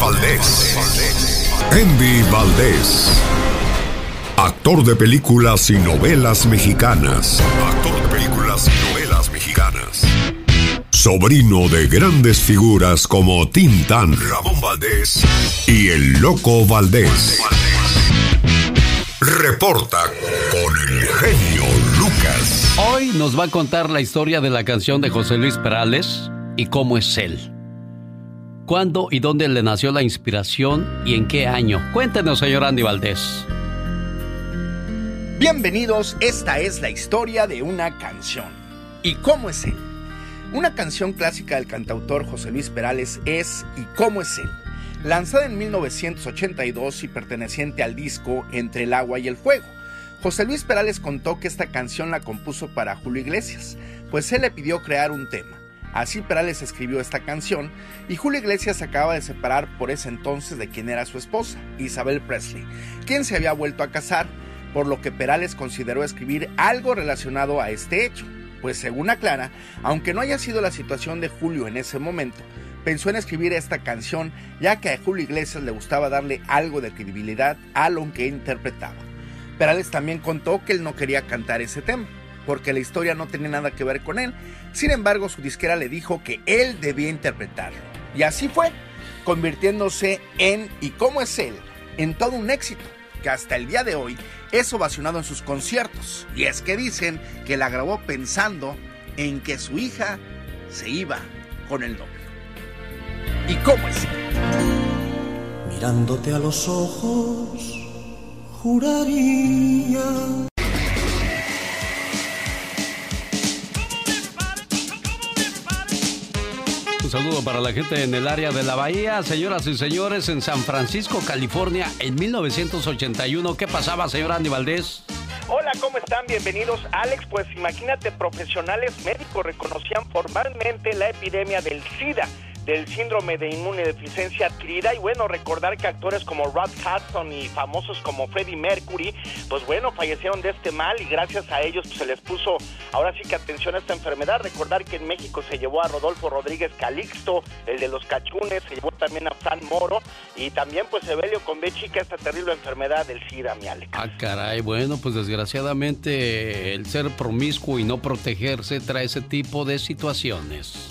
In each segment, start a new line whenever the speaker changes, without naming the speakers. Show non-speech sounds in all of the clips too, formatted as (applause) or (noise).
Valdés. Envy Valdés. Actor de películas y novelas mexicanas. Actor de películas y novelas mexicanas. Sobrino de grandes figuras como Tintán, Ramón Valdés y el Loco Valdés. Reporta con el genio Lucas.
Hoy nos va a contar la historia de la canción de José Luis Perales y cómo es él. ¿Cuándo y dónde le nació la inspiración y en qué año? Cuéntenos, señor Andy Valdés.
Bienvenidos, esta es la historia de una canción. ¿Y cómo es él? Una canción clásica del cantautor José Luis Perales es ¿Y cómo es él? Lanzada en 1982 y perteneciente al disco Entre el agua y el fuego. José Luis Perales contó que esta canción la compuso para Julio Iglesias, pues él le pidió crear un tema. Así Perales escribió esta canción y Julio Iglesias se acaba de separar por ese entonces de quien era su esposa, Isabel Presley, quien se había vuelto a casar, por lo que Perales consideró escribir algo relacionado a este hecho. Pues según aclara, aunque no haya sido la situación de Julio en ese momento, pensó en escribir esta canción ya que a Julio Iglesias le gustaba darle algo de credibilidad a lo que interpretaba. Perales también contó que él no quería cantar ese tema, porque la historia no tenía nada que ver con él. Sin embargo, su disquera le dijo que él debía interpretarlo. Y así fue, convirtiéndose en ¿Y cómo es él? en todo un éxito, que hasta el día de hoy es ovacionado en sus conciertos. Y es que dicen que la grabó pensando en que su hija se iba con el novio. ¿Y cómo es?
Mirándote a los ojos, juraría.
Un saludo para la gente en el área de la Bahía, señoras y señores, en San Francisco, California, en 1981. ¿Qué pasaba, señor Andy Valdés?
Hola, ¿cómo están? Bienvenidos, Alex. Pues imagínate, profesionales médicos reconocían formalmente la epidemia del SIDA del síndrome de inmunodeficiencia adquirida y bueno, recordar que actores como Rod Hudson y famosos como Freddie Mercury, pues bueno, fallecieron de este mal y gracias a ellos pues, se les puso ahora sí que atención a esta enfermedad. Recordar que en México se llevó a Rodolfo Rodríguez Calixto, el de los cachunes, se llevó también a Fran Moro y también pues Evelio con B chica esta terrible enfermedad del SIDA, mi Alex.
Ah, caray, bueno, pues desgraciadamente el ser promiscuo y no protegerse trae ese tipo de situaciones.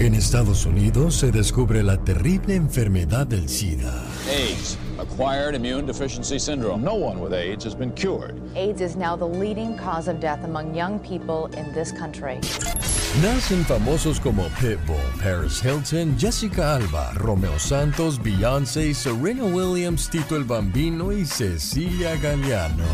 En Estados Unidos se descubre la terrible enfermedad del SIDA.
AIDS, acquired immune deficiency syndrome. No one with AIDS has been cured.
AIDS is now the leading cause of death among young people in this country.
Nacen famosos como Pitbull, Paris Hilton, Jessica Alba, Romeo Santos, Beyoncé, Serena Williams, Tito el Bambino y Cecilia Galeano.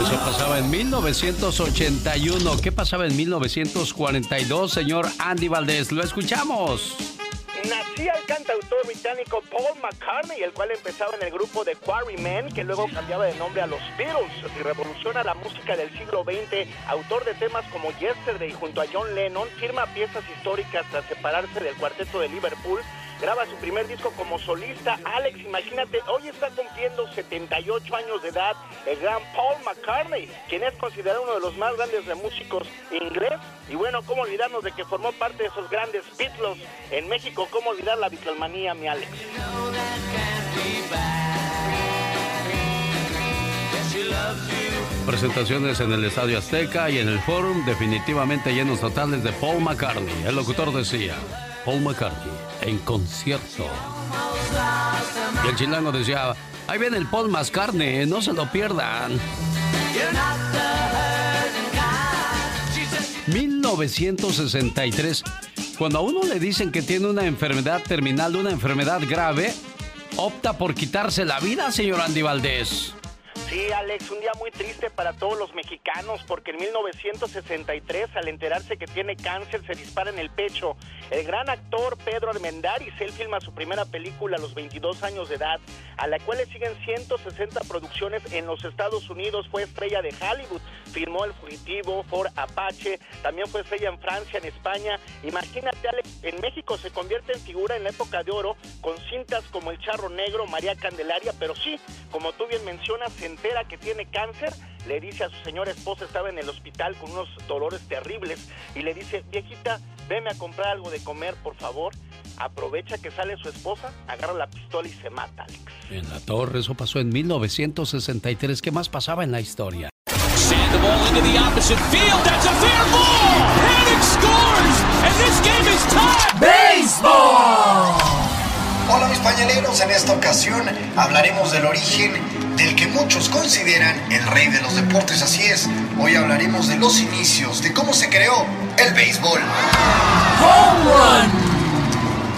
Eso pasaba en 1981. ¿Qué pasaba en 1942, señor Andy Valdés? Lo escuchamos.
Nacía el cantautor británico Paul McCartney, el cual empezaba en el grupo de Quarrymen, que luego cambiaba de nombre a los Beatles y revoluciona la música del siglo XX. Autor de temas como Yesterday junto a John Lennon, firma piezas históricas tras separarse del cuarteto de Liverpool graba su primer disco como solista. Alex, imagínate, hoy está cumpliendo 78 años de edad el gran Paul McCartney, quien es considerado uno de los más grandes de músicos inglés. Y bueno, ¿cómo olvidarnos de que formó parte de esos grandes Beatles en México? ¿Cómo olvidar la Beatlemanía, mi Alex?
Presentaciones en el Estadio Azteca y en el Forum, definitivamente llenos totales de Paul McCartney. El locutor decía, Paul McCartney en concierto. Y el chilango decía, Ahí viene el Paul Mascarne, no se lo pierdan. 1963. Cuando a uno le dicen que tiene una enfermedad terminal, una enfermedad grave, opta por quitarse la vida, señor Andy Valdés.
Sí, Alex, un día muy triste para todos los mexicanos porque en 1963, al enterarse que tiene cáncer, se dispara en el pecho. El gran actor Pedro Armendáriz, él filma su primera película a los 22 años de edad, a la cual le siguen 160 producciones en los Estados Unidos. Fue estrella de Hollywood, firmó El Fugitivo, Ford Apache, también fue estrella en Francia, en España. Imagínate, Alex, en México se convierte en figura en la época de oro con cintas como El Charro Negro, María Candelaria, pero sí, como tú bien mencionas, en entera que tiene cáncer, le dice a su señora esposa, estaba en el hospital con unos dolores terribles, y le dice, viejita, veme a comprar algo de comer, por favor. Aprovecha que sale su esposa, agarra la pistola y se mata, Alex.
En la torre, eso pasó en 1963. ¿Qué más pasaba en la historia?
¡Béisbol! Hola mis pañaleros, en esta ocasión hablaremos del origen del que muchos consideran el rey de los deportes, así es. Hoy hablaremos de los inicios, de cómo se creó el béisbol.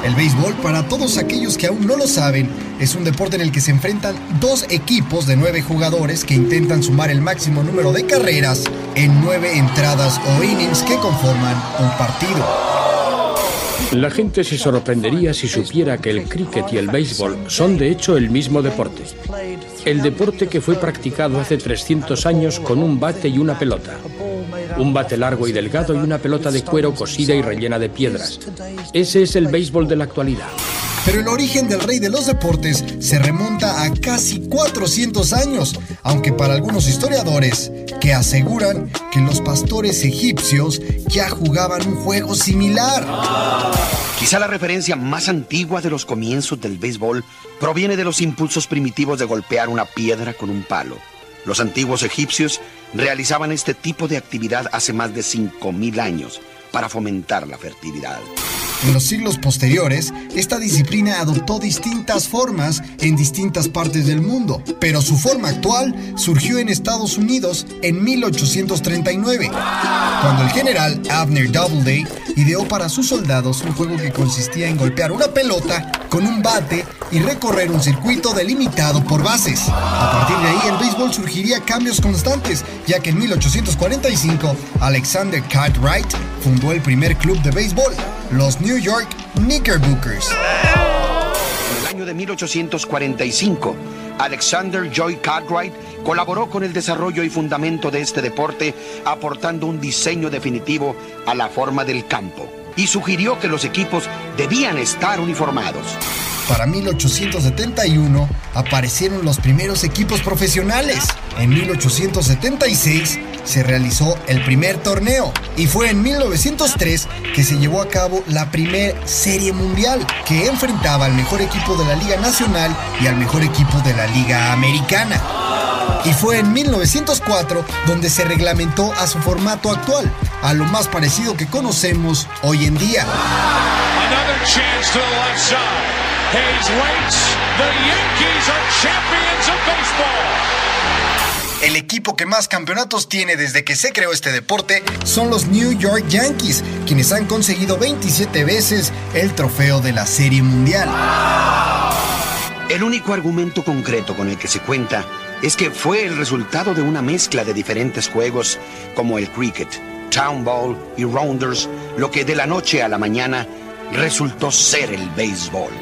El béisbol, para todos aquellos que aún no lo saben, es un deporte en el que se enfrentan dos equipos de nueve jugadores que intentan sumar el máximo número de carreras en nueve entradas o innings que conforman un partido.
La gente se sorprendería si supiera que el cricket y el béisbol son de hecho el mismo deporte. El deporte que fue practicado hace 300 años con un bate y una pelota. Un bate largo y delgado y una pelota de cuero cosida y rellena de piedras. Ese es el béisbol de la actualidad.
Pero el origen del rey de los deportes se remonta a casi 400 años, aunque para algunos historiadores que aseguran que los pastores egipcios ya jugaban un juego similar.
Quizá la referencia más antigua de los comienzos del béisbol proviene de los impulsos primitivos de golpear una piedra con un palo. Los antiguos egipcios realizaban este tipo de actividad hace más de 5.000 años para fomentar la fertilidad.
En los siglos posteriores, esta disciplina adoptó distintas formas en distintas partes del mundo, pero su forma actual surgió en Estados Unidos en 1839, cuando el general Abner Doubleday ideó para sus soldados un juego que consistía en golpear una pelota con un bate y recorrer un circuito delimitado por bases. A partir de ahí, el béisbol surgiría cambios constantes, ya que en 1845 Alexander Cartwright fundó el primer club de béisbol, los New York Knickerbockers.
En el año de 1845, Alexander Joy Cartwright colaboró con el desarrollo y fundamento de este deporte, aportando un diseño definitivo a la forma del campo y sugirió que los equipos debían estar uniformados.
Para 1871 aparecieron los primeros equipos profesionales. En 1876 se realizó el primer torneo y fue en 1903 que se llevó a cabo la primera serie mundial que enfrentaba al mejor equipo de la Liga Nacional y al mejor equipo de la Liga Americana. Y fue en 1904 donde se reglamentó a su formato actual, a lo más parecido que conocemos hoy en día. El equipo que más campeonatos tiene desde que se creó este deporte son los New York Yankees, quienes han conseguido 27 veces el trofeo de la Serie Mundial.
El único argumento concreto con el que se cuenta es que fue el resultado de una mezcla de diferentes juegos como el cricket, town ball y rounders, lo que de la noche a la mañana resultó ser el béisbol.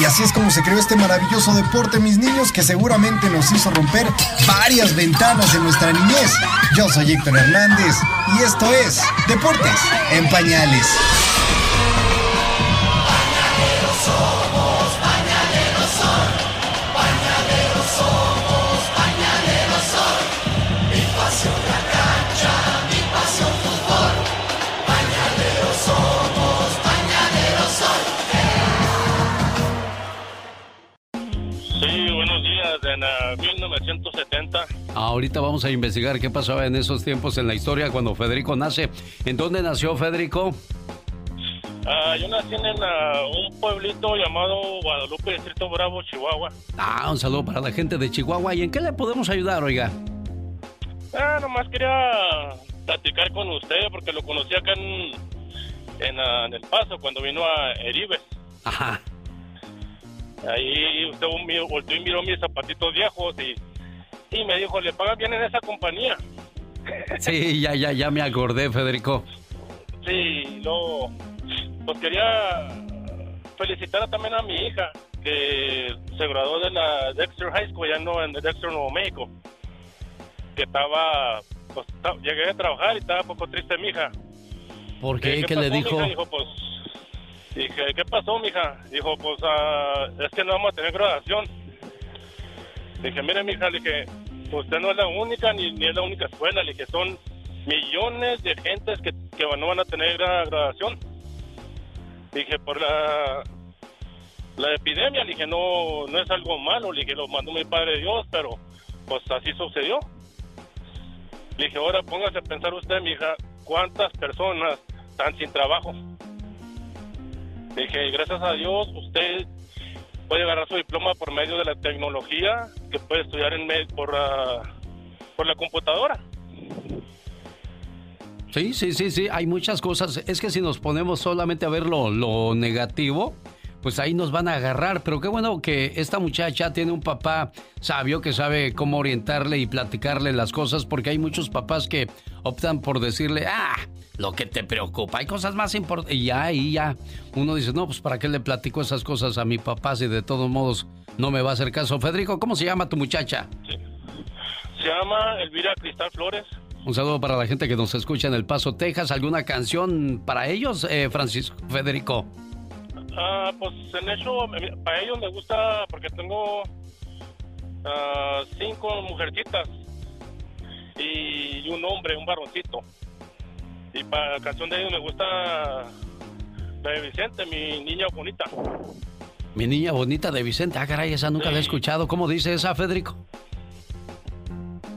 Y así es como se creó este maravilloso deporte, mis niños, que seguramente nos hizo romper varias ventanas en nuestra niñez. Yo soy Héctor Hernández y esto es Deportes en Pañales.
En 1970. Uh,
Ahorita vamos a investigar qué pasaba en esos tiempos en la historia cuando Federico nace. ¿En dónde nació Federico?
Ah, yo nací en ah, un pueblito llamado Guadalupe, Distrito Bravo, Chihuahua.
Ah, un saludo para la gente de Chihuahua. ¿Y en qué le podemos ayudar, oiga?
Ah, nomás quería platicar con usted porque lo conocí acá en, en, ah, El Paso cuando vino a Eribes.
Ajá.
Ahí usted volvió y miró mis zapatitos viejos y, y me dijo, ¿le pagan bien en esa compañía? (laughs)
Sí, ya, ya, ya me acordé, Federico.
Sí, no, pues quería felicitar también a mi hija que se graduó de la Dexter High School ya no en Dexter Nuevo México que estaba pues llegué a trabajar y estaba un poco triste mi hija
¿por qué? ¿qué, le dijo?
dijo pues dije ¿qué pasó mija? dijo pues uh, es que no vamos a tener graduación dije mire mija le dije usted no es la única ni, ni es la única escuela le dije son millones de gentes que, que no van a tener graduación dije por la la epidemia, le dije, no, no es algo malo, le dije, lo mandó mi Padre Dios, pero pues así sucedió. Le dije, ahora póngase a pensar usted, mi hija, cuántas personas están sin trabajo. Dije, gracias a Dios, usted puede agarrar su diploma por medio de la tecnología, que puede estudiar en por, por la computadora.
Sí, sí, sí, sí, hay muchas cosas. Es que si nos ponemos solamente a ver lo, negativo, pues ahí nos van a agarrar. Pero qué bueno que esta muchacha tiene un papá sabio que sabe cómo orientarle y platicarle las cosas, porque hay muchos papás que optan por decirle, ah, lo que te preocupa, hay cosas más importantes. Y ya, y ya, uno dice, no, pues para qué le platico esas cosas a mi papá si de todos modos no me va a hacer caso. Federico, ¿cómo se llama tu muchacha?
Se llama Elvira Cristal Flores.
Un saludo para la gente que nos escucha en El Paso, Texas. ¿Alguna canción para ellos, eh, Francisco Federico?
Ah, pues en hecho, para ellos me gusta porque tengo ah, cinco mujercitas y un hombre, un varoncito. Y para la canción de ellos me gusta la de Vicente, mi niña bonita.
Mi niña bonita de Vicente. Ah, caray, esa nunca la he escuchado. ¿Cómo dice esa, Federico?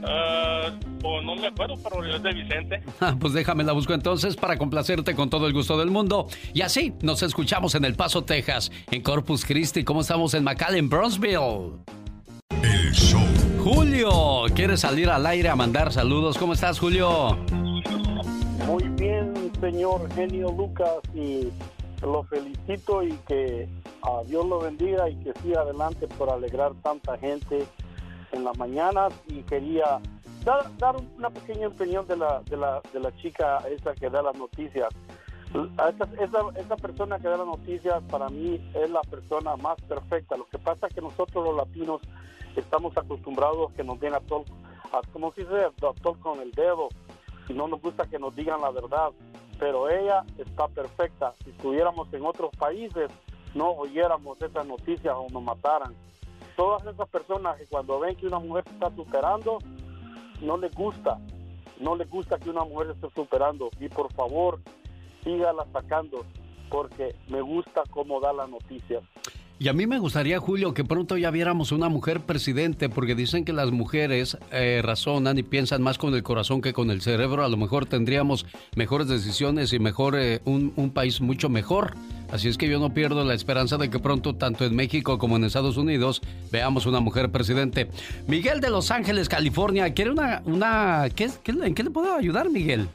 Pues no me acuerdo, pero es de Vicente. (laughs)
Ah, pues déjame la busco entonces para complacerte con todo el gusto del mundo. Y así nos escuchamos en El Paso, Texas, en Corpus Christi, como estamos en McAllen, Bronzeville.
El show.
Julio, ¿quieres salir al aire a mandar saludos? ¿Cómo estás, Julio?
Muy bien, señor genio Lucas, y lo felicito y que a Dios lo bendiga y que siga adelante por alegrar tanta gente en las mañanas y quería dar, dar una pequeña opinión de la, de, la, de la chica esa que da las noticias. Esa, esa, persona que da las noticias para mí es la persona más perfecta. Lo que pasa es que nosotros los latinos estamos acostumbrados a que nos den a todo, a, como si dice, doctor con el dedo y no nos gusta que nos digan la verdad. Pero ella está perfecta. Si estuviéramos en otros países, no oyéramos esas noticias o nos mataran todas esas personas que cuando ven que una mujer se está superando, no les gusta, no les gusta que una mujer esté superando. Y por favor, sígala sacando, porque me gusta cómo da la noticia.
Y a mí me gustaría, Julio, que pronto ya viéramos una mujer presidente, porque dicen que las mujeres eh, razonan y piensan más con el corazón que con el cerebro. A lo mejor tendríamos mejores decisiones y mejor eh, un, un, país mucho mejor. Así es que yo no pierdo la esperanza de que pronto, tanto en México como en Estados Unidos, veamos una mujer presidente. Miguel de Los Ángeles, California, ¿quiere una... una ¿qué, qué, ¿En qué le puedo ayudar, Miguel?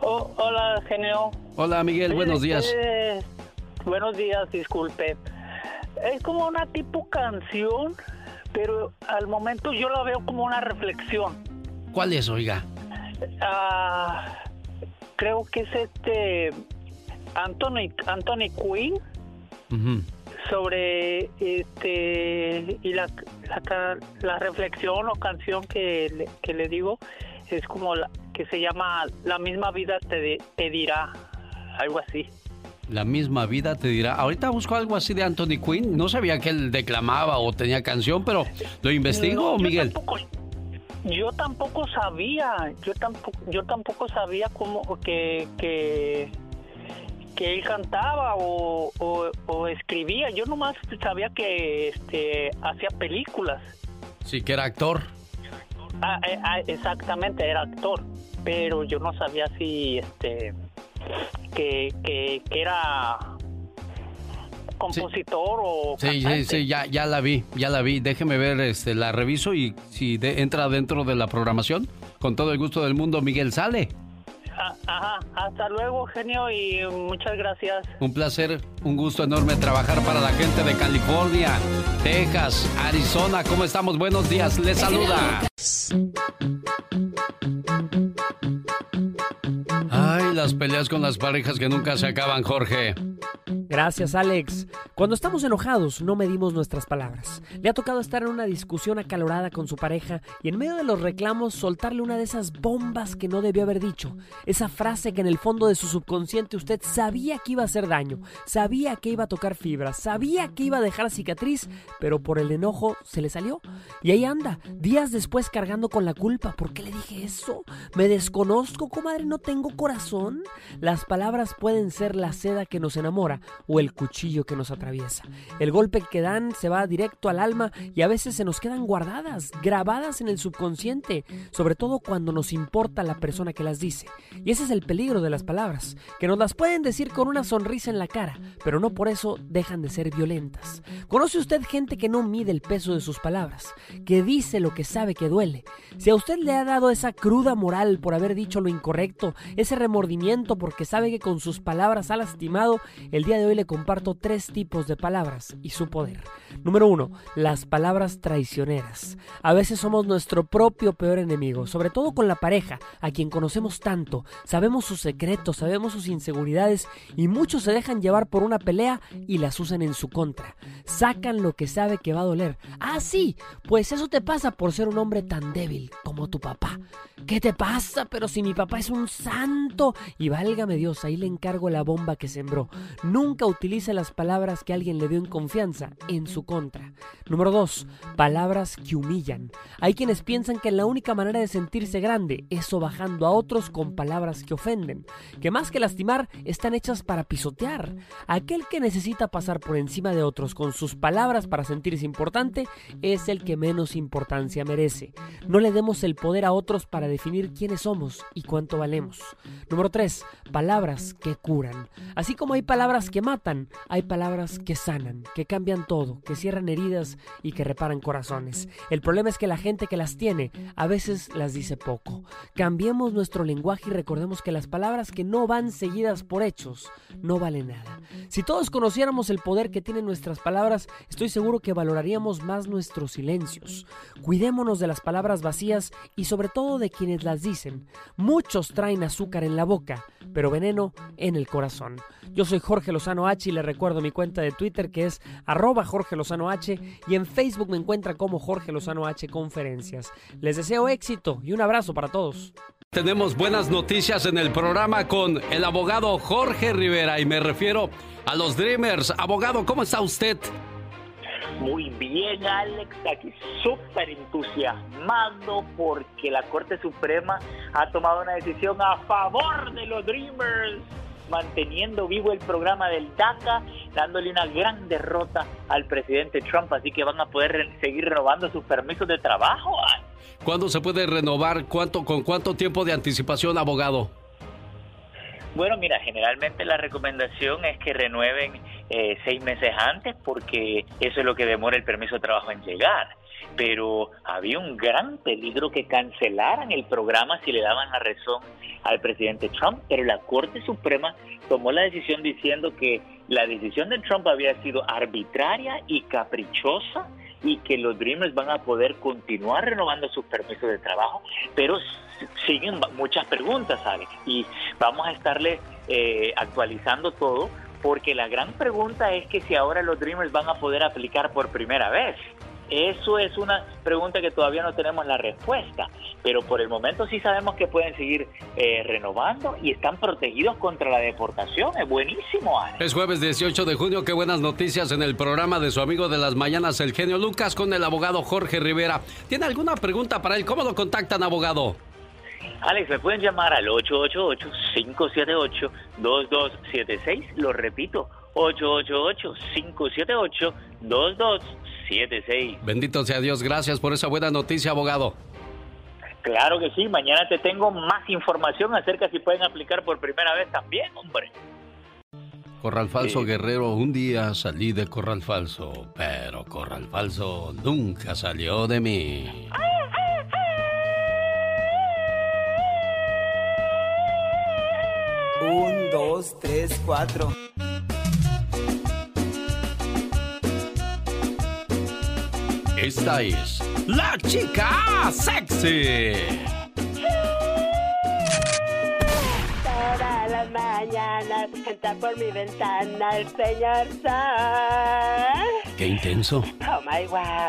Oh, hola, genio.
Hola, Miguel, buenos días.
Eh, buenos días, disculpe es como una tipo canción, pero al momento yo la veo como una reflexión.
¿Cuál es, oiga?
Ah, creo que es este Anthony Anthony Quinn sobre este y la, la, reflexión o canción que le, que le digo es como la que se llama La misma vida te, te dirá algo así.
La misma vida te dirá. Ahorita busco algo así de Anthony Quinn. No sabía que él declamaba o tenía canción, pero lo investigo, Miguel.
yo tampoco sabía. Yo tampoco, yo tampoco sabía cómo que, que, que él cantaba o, o, escribía. Yo nomás sabía que este, hacía películas.
Sí, que era actor.
Ah, eh, ah, exactamente, era actor. Pero yo no sabía si este que, que, que era compositor o
Sí, sí, sí, ya, ya la vi, ya la vi. Déjeme ver, este, la reviso y si entra dentro de la programación, con todo el gusto del mundo, Miguel sale.
Ah, ajá, hasta luego, genio, y muchas gracias.
Un placer, un gusto enorme trabajar para la gente de California, Texas, Arizona. ¿Cómo estamos? Buenos días, les saluda. Las peleas con las parejas que nunca se acaban, Jorge.
Gracias, Alex. Cuando estamos enojados, no medimos nuestras palabras. Le ha tocado estar en una discusión acalorada con su pareja y en medio de los reclamos soltarle una de esas bombas que no debió haber dicho. Esa frase que en el fondo de su subconsciente usted sabía que iba a hacer daño, sabía que iba a tocar fibras, sabía que iba a dejar cicatriz, pero por el enojo se le salió. Y ahí anda, días después cargando con la culpa. ¿Por qué le dije eso? ¿Me desconozco, comadre? ¿No tengo corazón? Las palabras pueden ser la seda que nos enamora o el cuchillo que nos atraviesa. El golpe que dan se va directo al alma y a veces se nos quedan guardadas, grabadas en el subconsciente, sobre todo cuando nos importa la persona que las dice. Y ese es el peligro de las palabras, que nos las pueden decir con una sonrisa en la cara, pero no por eso dejan de ser violentas. ¿Conoce usted gente que no mide el peso de sus palabras, que dice lo que sabe que duele? Si a usted le ha dado esa cruda moral por haber dicho lo incorrecto, ese remordimiento porque sabe que con sus palabras ha lastimado, el día de hoy le comparto tres tipos de palabras y su poder. Número uno, las palabras traicioneras. A veces somos nuestro propio peor enemigo, sobre todo con la pareja, a quien conocemos tanto, sabemos sus secretos, sabemos sus inseguridades y muchos se dejan llevar por una pelea y las usan en su contra. Sacan lo que sabe que va a doler. Ah, sí, pues eso te pasa por ser un hombre tan débil como tu papá. ¿Qué te pasa? Pero si mi papá es un santo. Y válgame Dios, ahí le encargo la bomba que sembró. Nunca utilice las palabras que alguien le dio en confianza en su contra. Número 2. Palabras que humillan. Hay quienes piensan que la única manera de sentirse grande es sobajando a otros con palabras que ofenden, que más que lastimar están hechas para pisotear. Aquel que necesita pasar por encima de otros con sus palabras para sentirse importante es el que menos importancia merece. No le demos el poder a otros para definir quiénes somos y cuánto valemos. Número 3. Palabras que curan. Así como hay palabras que matan, hay palabras que sanan, que cambian todo, que cierran heridas y que reparan corazones. El problema es que la gente que las tiene a veces las dice poco. Cambiemos nuestro lenguaje y recordemos que las palabras que no van seguidas por hechos no valen nada. Si todos conociéramos el poder que tienen nuestras palabras, estoy seguro que valoraríamos más nuestros silencios. Cuidémonos de las palabras vacías y sobre todo de quienes las dicen. Muchos traen azúcar en la boca, pero veneno en el corazón. Yo soy Jorge Lozano H y le recuerdo mi cuenta de Twitter que es arroba Jorge Lozano H y en Facebook me encuentra como Jorge Lozano H Conferencias. Les deseo éxito y un abrazo para todos.
Tenemos buenas noticias en el programa con el abogado Jorge Rivera y me refiero a los Dreamers. Abogado, ¿cómo está usted?
Muy bien, Alex, aquí súper entusiasmado porque la Corte Suprema ha tomado una decisión a favor de los Dreamers manteniendo vivo el programa del DACA, dándole una gran derrota al presidente Trump, así que van a poder seguir renovando sus permisos de trabajo.
¿Cuándo se puede renovar? ¿Cuánto, ¿Con cuánto tiempo de anticipación, abogado?
Bueno, mira, generalmente la recomendación es que renueven eh, seis meses antes porque eso es lo que demora el permiso de trabajo en llegar. Pero había un gran peligro que cancelaran el programa si le daban la razón al presidente Trump, pero la Corte Suprema tomó la decisión diciendo que la decisión de Trump había sido arbitraria y caprichosa y que los Dreamers van a poder continuar renovando sus permisos de trabajo, pero siguen muchas preguntas, Alex, y vamos a estarle eh, actualizando todo porque la gran pregunta es que si ahora los Dreamers van a poder aplicar por primera vez. Eso es una pregunta que todavía no tenemos la respuesta, pero por el momento sí sabemos que pueden seguir eh, renovando y están protegidos contra la deportación. Es buenísimo, Ana.
Es jueves 18 de junio, qué buenas noticias en el programa de su amigo de las mañanas, el genio Lucas, con el abogado Jorge Rivera. ¿Tiene alguna pregunta para él? ¿Cómo lo contactan, abogado?
Alex, me pueden llamar al 888-578-2276. Lo repito, 888-578-2276.
Bendito sea Dios, gracias por esa buena noticia, abogado.
Claro que sí, mañana te tengo más información acerca si pueden aplicar por primera vez también, hombre.
Corral Falso Guerrero, un día salí de Corral Falso, pero Corral Falso nunca salió de mí.
Un, dos, tres, cuatro.
Esta es la chica sexy.
Todas las mañanas por mi ventana el señor Sol.
Qué intenso.
Oh my wow.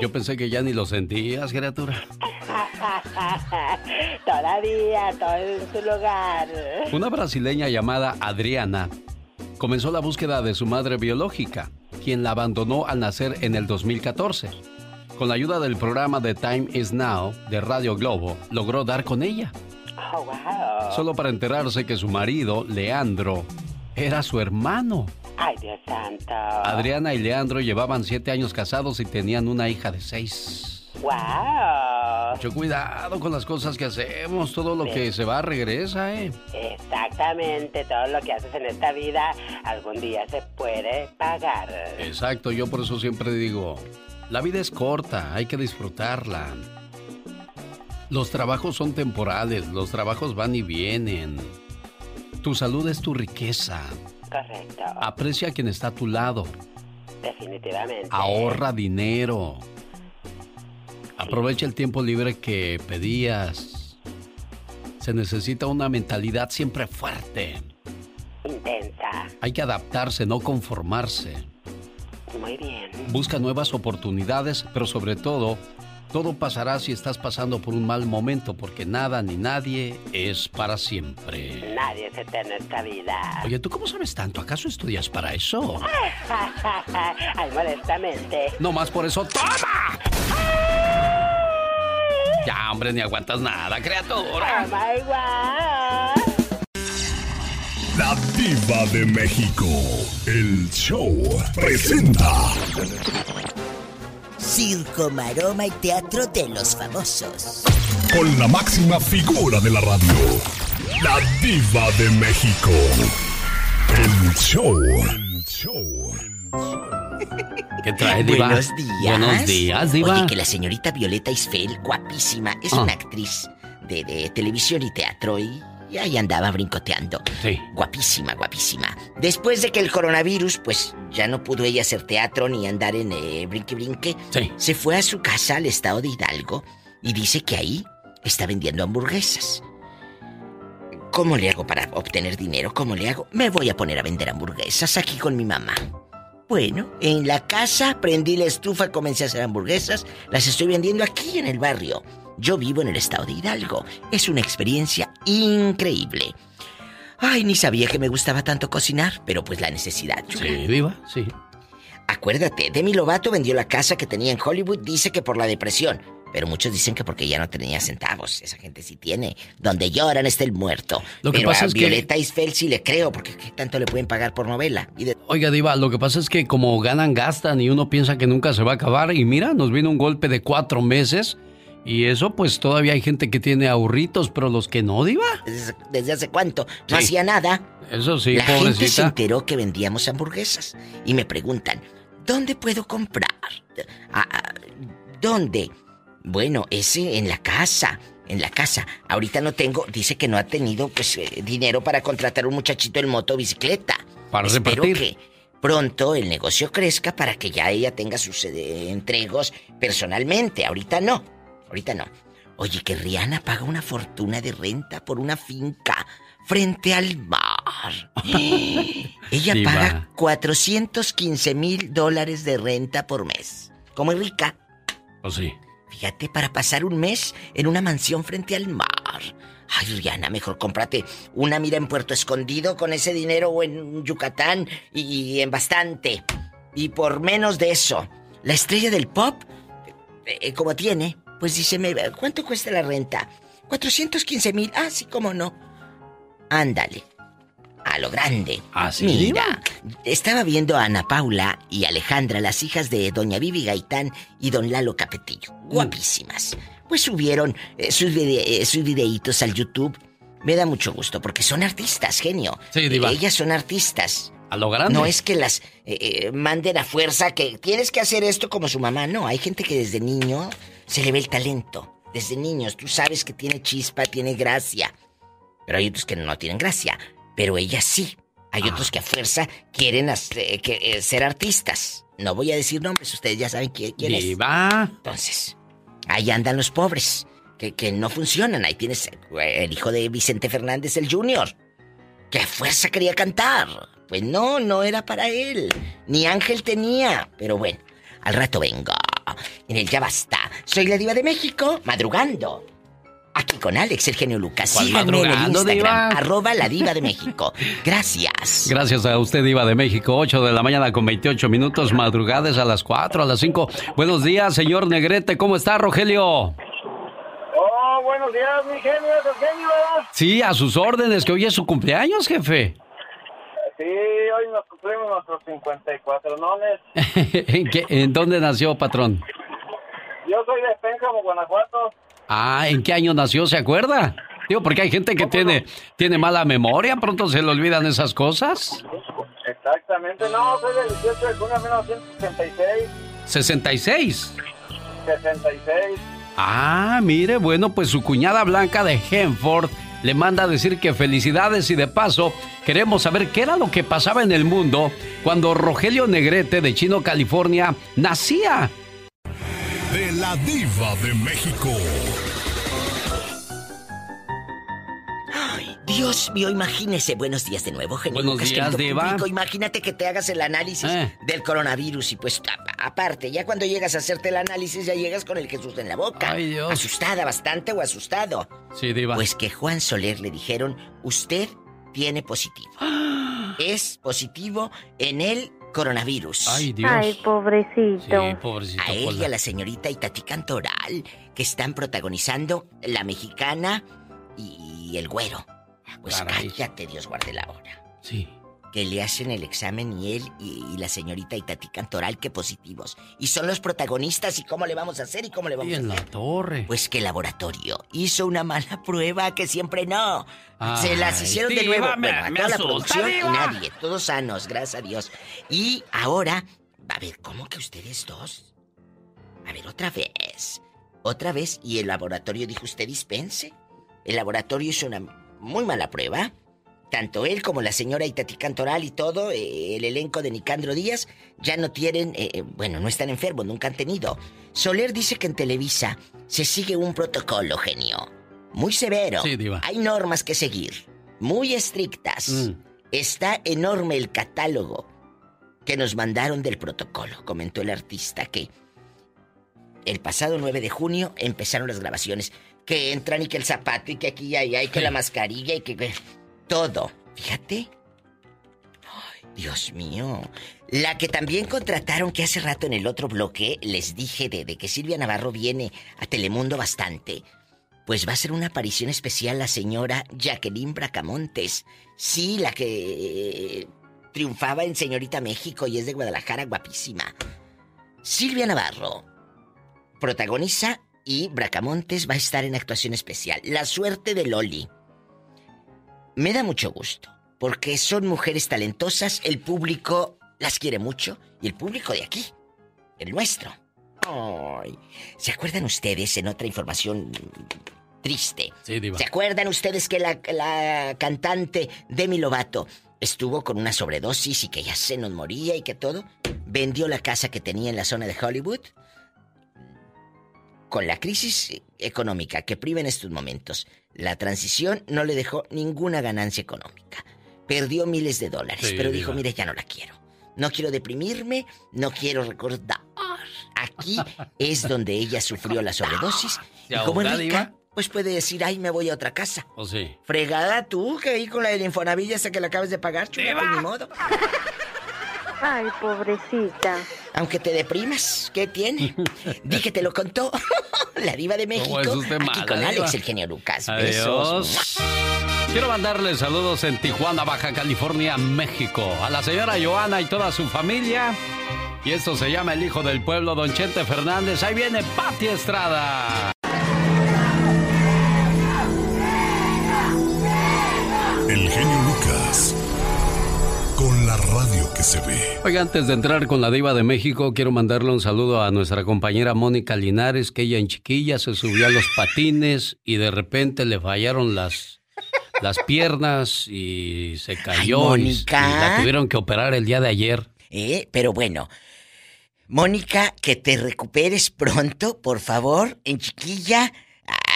Yo pensé que ya ni lo sentías, criatura. (laughs)
Todavía, todo en su lugar.
Una brasileña llamada Adriana comenzó la búsqueda de su madre biológica, quien la abandonó al nacer en el 2014. Con la ayuda del programa The Time Is Now de Radio Globo, logró dar con ella.
Oh, wow.
Solo para enterarse que su marido, Leandro, era su hermano.
Ay, Dios santo.
Adriana y Leandro llevaban siete años casados y tenían una hija de seis.
Wow.
Mucho cuidado con las cosas que hacemos. Todo lo que se va regresa, ¿eh?
Exactamente, todo lo que haces en esta vida algún día se puede pagar.
Exacto, yo por eso siempre digo, la vida es corta, hay que disfrutarla. Los trabajos son temporales, los trabajos van y vienen. Tu salud es tu riqueza.
Correcto.
Aprecia a quien está a tu lado.
Definitivamente.
Ahorra dinero. Aprovecha el tiempo libre que pedías. Se necesita una mentalidad siempre fuerte.
Intensa.
Hay que adaptarse, no conformarse.
Muy bien.
Busca nuevas oportunidades, pero sobre todo, todo pasará si estás pasando por un mal momento, porque nada ni nadie es para siempre.
Nadie es eterno en esta vida.
Oye, ¿tú cómo sabes tanto? ¿Acaso estudias para eso? (laughs)
Ay, molestamente.
No más por eso, ¡toma! Ya, hombre, ni aguantas nada, criatura.
Oh my God.
La Diva de México. El show presenta.
Circo, maroma y teatro de los famosos.
Con la máxima figura de la radio. La Diva de México. El show. El show. (laughs)
¿Qué trae, Diva?
Buenos días.
Buenos días, Diva.
Oye, que la señorita Violeta Isfel, guapísima, es
Ah.
una actriz de, de televisión y teatro y, y ahí andaba brincoteando.
Sí.
Guapísima, guapísima. Después de que el coronavirus, pues ya no pudo ella hacer teatro ni andar en eh, brinque brinque,
Sí.
se fue a su casa al estado de Hidalgo y dice que ahí está vendiendo hamburguesas. ¿Cómo le hago para obtener dinero? ¿Cómo le hago? Me voy a poner a vender hamburguesas aquí con mi mamá. Bueno, en la casa prendí la estufa, comencé a hacer hamburguesas, las estoy vendiendo aquí en el barrio. Yo vivo en el estado de Hidalgo. Es una experiencia increíble. Ay, ni sabía que me gustaba tanto cocinar, pero pues la necesidad.
Sí, Diva, sí.
Acuérdate, Demi Lovato vendió la casa que tenía en Hollywood, dice que por la depresión. Pero muchos dicen que porque ya no tenía centavos. Esa gente sí tiene. Donde lloran está el muerto.
Lo que
Pero
pasa
a
es que-
Violeta Isfel sí le creo, porque ¿qué tanto le pueden pagar por novela? Y de-
Oiga, Diva, lo que pasa es que como ganan, gastan y uno piensa que nunca se va a acabar. Y mira, nos vino un golpe de cuatro meses. Y eso, pues todavía hay gente que tiene ahorritos, pero los que no, Diva.
¿Desde, desde hace cuánto? No
Sí.
hacía nada.
Eso sí,
la gente se
pobrecita.
enteró que vendíamos hamburguesas y me preguntan, ¿dónde puedo comprar? ¿Dónde? Bueno, ese en la casa, en la casa. Ahorita no tengo, dice que no ha tenido pues eh, dinero para contratar un muchachito en moto o bicicleta.
Para
Espero
repartir.
que pronto el negocio crezca para que ya ella tenga sus eh, entregos personalmente. Ahorita no, ahorita no. Oye, que Rihanna paga una fortuna de renta por una finca frente al mar. (laughs) Ella paga 415 mil dólares de renta por mes. Como es rica.
Pues sí.
Fíjate, para pasar un mes en una mansión frente al mar. Ay, Rihanna, mejor cómprate una mira en Puerto Escondido con ese dinero o en Yucatán y en bastante. Y por menos de eso, la estrella del pop, eh, como tiene, pues dice, ¿cuánto cuesta la renta? 415 mil. Ah, sí, cómo no. Ándale. A lo grande.
¿Ah, sí,
Mira, estaba viendo a Ana Paula y Alejandra, las hijas de Doña Vivi Gaitán y Don Lalo Capetillo. Guapísimas. Pues subieron eh, sus, vide- eh, sus videitos al YouTube. Me da mucho gusto porque son artistas, genio.
Sí, diva.
Ellas son artistas.
A lo grande.
No es que las eh, eh, manden a fuerza que tienes que hacer esto como su mamá. No, hay gente que desde niño se le ve el talento. Desde niños, tú sabes que tiene chispa, tiene gracia. Pero hay otros que no tienen gracia. Pero ellas sí. Hay otros que a fuerza quieren hacer- que, eh, ser artistas. No voy a decir nombres, ustedes ya saben quién, quién es. Entonces, ahí andan los pobres, que, que no funcionan. Ahí tienes eh, el hijo de Vicente Fernández, el Junior, que a fuerza quería cantar. Pues no, no era para él. Ni Ángel tenía. Pero bueno, al rato vengo. En el Ya Basta. Soy la diva de México, madrugando. Aquí con Alex, el genio Lucas.
¿Cuál
Síganme en el Instagram,
diva?
arroba la diva de México. Gracias.
Gracias a usted, Diva de México. 8 de la mañana con 28 minutos, madrugadas a las 4, a las 5. Buenos días, señor Negrete. ¿Cómo está, Rogelio?
Oh, buenos días, mi genio, es el genio, ¿verdad?
Sí, a sus órdenes, que hoy es su cumpleaños, jefe.
Sí, hoy nos cumplimos nuestros 54 nones. (laughs)
¿En, qué- en dónde nació, patrón?
Yo soy de Pénjamo, Guanajuato.
Ah, ¿en qué año nació? ¿Se acuerda? Digo, porque hay gente que tiene, tiene mala memoria, pronto se le olvidan esas cosas.
Exactamente, no, soy del 18 de junio de 1966.
66.
66.
Ah, mire, bueno, pues su cuñada Blanca de Henford le manda a decir que felicidades y de paso queremos saber qué era lo que pasaba en el mundo cuando Rogelio Negrete de Chino, California, nacía.
De la diva de México.
Dios mío, imagínese. Buenos días de nuevo, genio
Buenos
Lucas,
días, Diva.
público. Imagínate que te hagas el análisis
Eh.
del coronavirus y pues a- aparte, ya cuando llegas a hacerte el análisis ya llegas con el Jesús en la boca.
Ay, Dios.
Asustada bastante o asustado.
Sí, Diva.
Pues que Juan Soler le dijeron, usted tiene positivo. (gasps) es positivo en el coronavirus.
Ay, Dios.
Ay, pobrecito.
Sí, pobrecito.
A él y a la señorita Itatí Cantoral, que están protagonizando La Mexicana y el Güero. Pues
Caray.
cállate, Dios guarde la hora.
Sí.
Que le hacen el examen y él y, y la señorita Itatí Cantoral, que positivos. Y son los protagonistas, ¿y cómo le vamos a hacer? ¿Y cómo le vamos
Y
a
en
hacer?
la torre.
Pues que el laboratorio hizo una mala (laughs) prueba que siempre no. Se las hicieron de
diva,
nuevo.
me-
Bueno, a
me
toda la producción y
diva.
nadie. Todos sanos, gracias a Dios. Y ahora, a ver, ¿cómo que ustedes dos? A ver, otra vez. Otra vez. Y el laboratorio dijo, usted dispense. El laboratorio hizo una muy mala prueba. Tanto él como la señora Itatí Cantoral y todo, eh, el elenco de Nicandro Díaz, ya no tienen, eh, eh, bueno, no están enfermos, nunca han tenido. Soler dice que en Televisa se sigue un protocolo, genio. Muy severo.
Sí, diva.
Hay normas que seguir. Muy estrictas.
Mm.
Está enorme el catálogo que nos mandaron del protocolo, comentó el artista que el pasado 9 de junio empezaron las grabaciones. Que entran y que el zapato y que aquí y allá y que la mascarilla y que... que- Todo. Fíjate. Ay, Dios mío. La que también contrataron que hace rato en el otro bloque les dije de, de que Silvia Navarro viene a Telemundo bastante. Pues va a ser una aparición especial la señora Jacqueline Bracamontes. Sí, la que eh, triunfaba en Señorita México y es de Guadalajara, guapísima. Silvia Navarro protagoniza y Bracamontes va a estar en actuación especial. La suerte de Loli. Me da mucho gusto, porque son mujeres talentosas, el público las quiere mucho y el público de aquí, el nuestro. Ay, ¿Se acuerdan ustedes en otra información triste?
Sí, diva.
¿Se acuerdan ustedes que la, la cantante Demi Lovato estuvo con una sobredosis y que ya se nos moría y que todo? Vendió la casa que tenía en la zona de Hollywood. Con la crisis económica que priva en estos momentos, la transición no le dejó ninguna ganancia económica. Perdió miles de dólares,
Sí,
pero dijo, mire, ya no la quiero. No quiero deprimirme, no quiero recordar. Aquí es donde ella sufrió la sobredosis.
¿Se
Y como es rica, pues puede decir, ay, me voy a otra casa.
¿O sí?
Fregada tú, que ahí con la del Infonavit hasta que la acabas de pagar, chula, pues ni modo.
Ay, pobrecita.
Aunque te deprimas, ¿qué tiene? (laughs) Di que te lo contó (laughs) la diva de México.
¿Cómo es
aquí con
diva?
Alex, el genio Lucas.
Adiós.
Besos.
Quiero mandarle saludos en Tijuana, Baja California, México, a la señora Joana y toda su familia. Y esto se llama El Hijo del Pueblo, Don Chente Fernández. Ahí viene Pati Estrada.
El genio Lucas. Que se ve.
Oiga, antes de entrar con la diva de México, quiero mandarle un saludo a nuestra compañera Mónica Linares, que ella en chiquilla se subió a los patines y de repente le fallaron las, las piernas y se cayó.
Ay,
y-
Mónica.
y la tuvieron que operar el día de ayer.
Eh, pero bueno, Mónica, que te recuperes pronto, por favor, en chiquilla.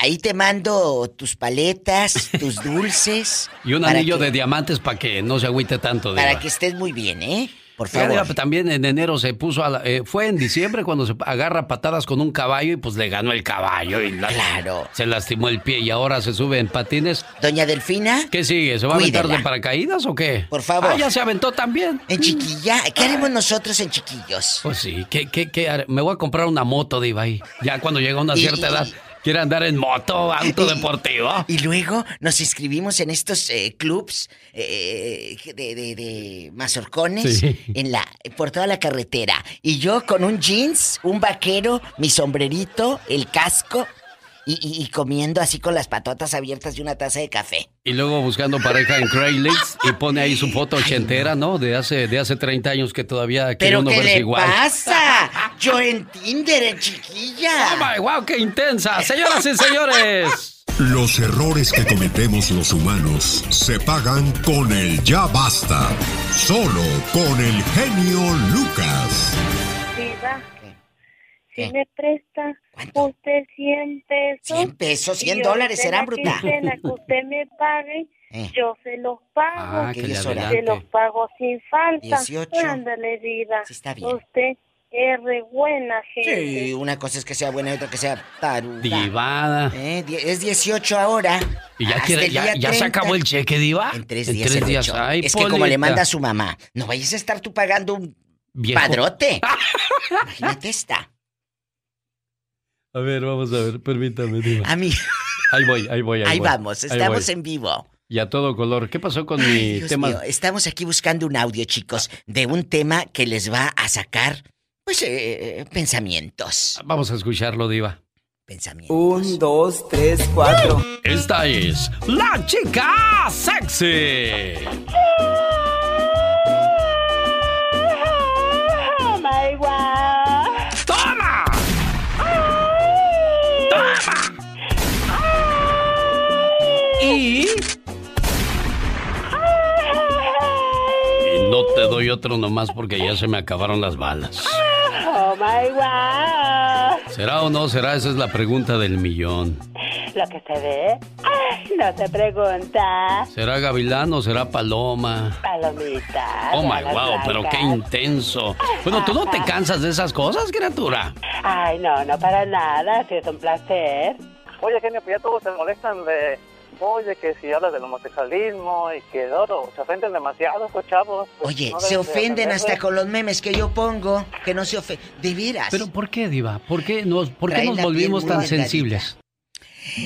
Ahí te mando tus paletas, tus dulces. (laughs)
Y un anillo
que-
de diamantes para que no se agüite tanto. Diva.
Para que estés muy bien, ¿eh? Por favor.
Diva, también en enero se puso a la- eh, fue en diciembre cuando se agarra patadas con un caballo y pues le ganó el caballo y la-
Claro.
se lastimó el pie y ahora se sube en patines.
Doña Delfina.
¿Qué sigue? ¿Se va a aventar de paracaídas o qué?
Por favor.
Ah, ya se aventó también.
En chiquilla, ¿qué haremos nosotros en chiquillos?
Pues sí, ¿qué, qué, qué me voy a comprar una moto, Diva, ahí. Ya cuando llega a una
Y-
cierta edad, quiere andar en moto, auto deportivo.
Y luego nos inscribimos en estos eh, clubs eh, de, de- de mazorcones
Sí.
en la, por toda la carretera. Y yo con un jeans, un vaquero, mi sombrerito, el casco y, y- y comiendo así con las patotas abiertas y una taza de café.
Y luego buscando pareja en Craigslist y pone ahí su foto ochentera, ¿no? De hace, de hace 30 años que todavía quiere
¿Pero
uno
qué
verse
le
igual.
pasa? Yo en Tinder, en chiquilla.
¡Oh, my wow! ¡Qué intensa! Señoras y señores.
Los errores que cometemos los humanos se pagan con el ya basta. Solo con el genio Lucas.
Diva, si me presta usted 100 pesos.
100 pesos, 100
y yo
dólares serán,
la
bruta.
quincena que usted me pague, (laughs)
Eh.
yo se los pago.
Ah, que le
se los pago sin falta.
18.
Ándale, Diva.
está bien.
Usted es re buena gente.
Sí, una cosa es que sea buena y otra que sea taruga.
Divada.
Eh, es 18 ahora.
Y ya, quiere, ya, ya se
30.
acabó el cheque, Diva.
En tres
En
días.
tres
el
días. Ay,
es que como le
Polita.
manda a su mamá, no vayas a estar tú pagando un
Viejo.
padrote. (laughs) Imagínate esta.
A ver, vamos a ver, permítame, Diva.
A mí.
Ahí voy, ahí voy. Ahí,
Ahí
voy.
vamos,
Ahí
estamos
voy.
en vivo.
Y a todo color. ¿Qué pasó con mi
Ay, Dios
tema?
mío, estamos aquí buscando un audio, chicos, de un tema que les va a sacar, pues, eh, pensamientos.
Vamos a escucharlo, Diva.
Pensamientos.
Un, dos, tres, cuatro.
Esta es la chica sexy. Te doy otro nomás porque ya se me acabaron las balas.
Oh my God.
¿Será o no será? Esa es la pregunta del millón.
Lo que se ve, ay, no se pregunta.
¿Será gavilán o será paloma?
Palomita.
Oh my wow, pero qué intenso. Bueno, ¿tú no te cansas de esas cosas, criatura?
Ay, no, no para nada. Sí, es un placer.
Oye, genio, pues ya todos se molestan de... Oye, que si hablas del homosexualismo y que oro, se ofenden demasiado estos chavos. pues,
Oye,
no
se ofenden hasta con los memes que yo pongo, que no se ofenden. De veras.
¿Pero por qué, Diva? ¿Por qué nos, por qué nos volvimos tan sensibles?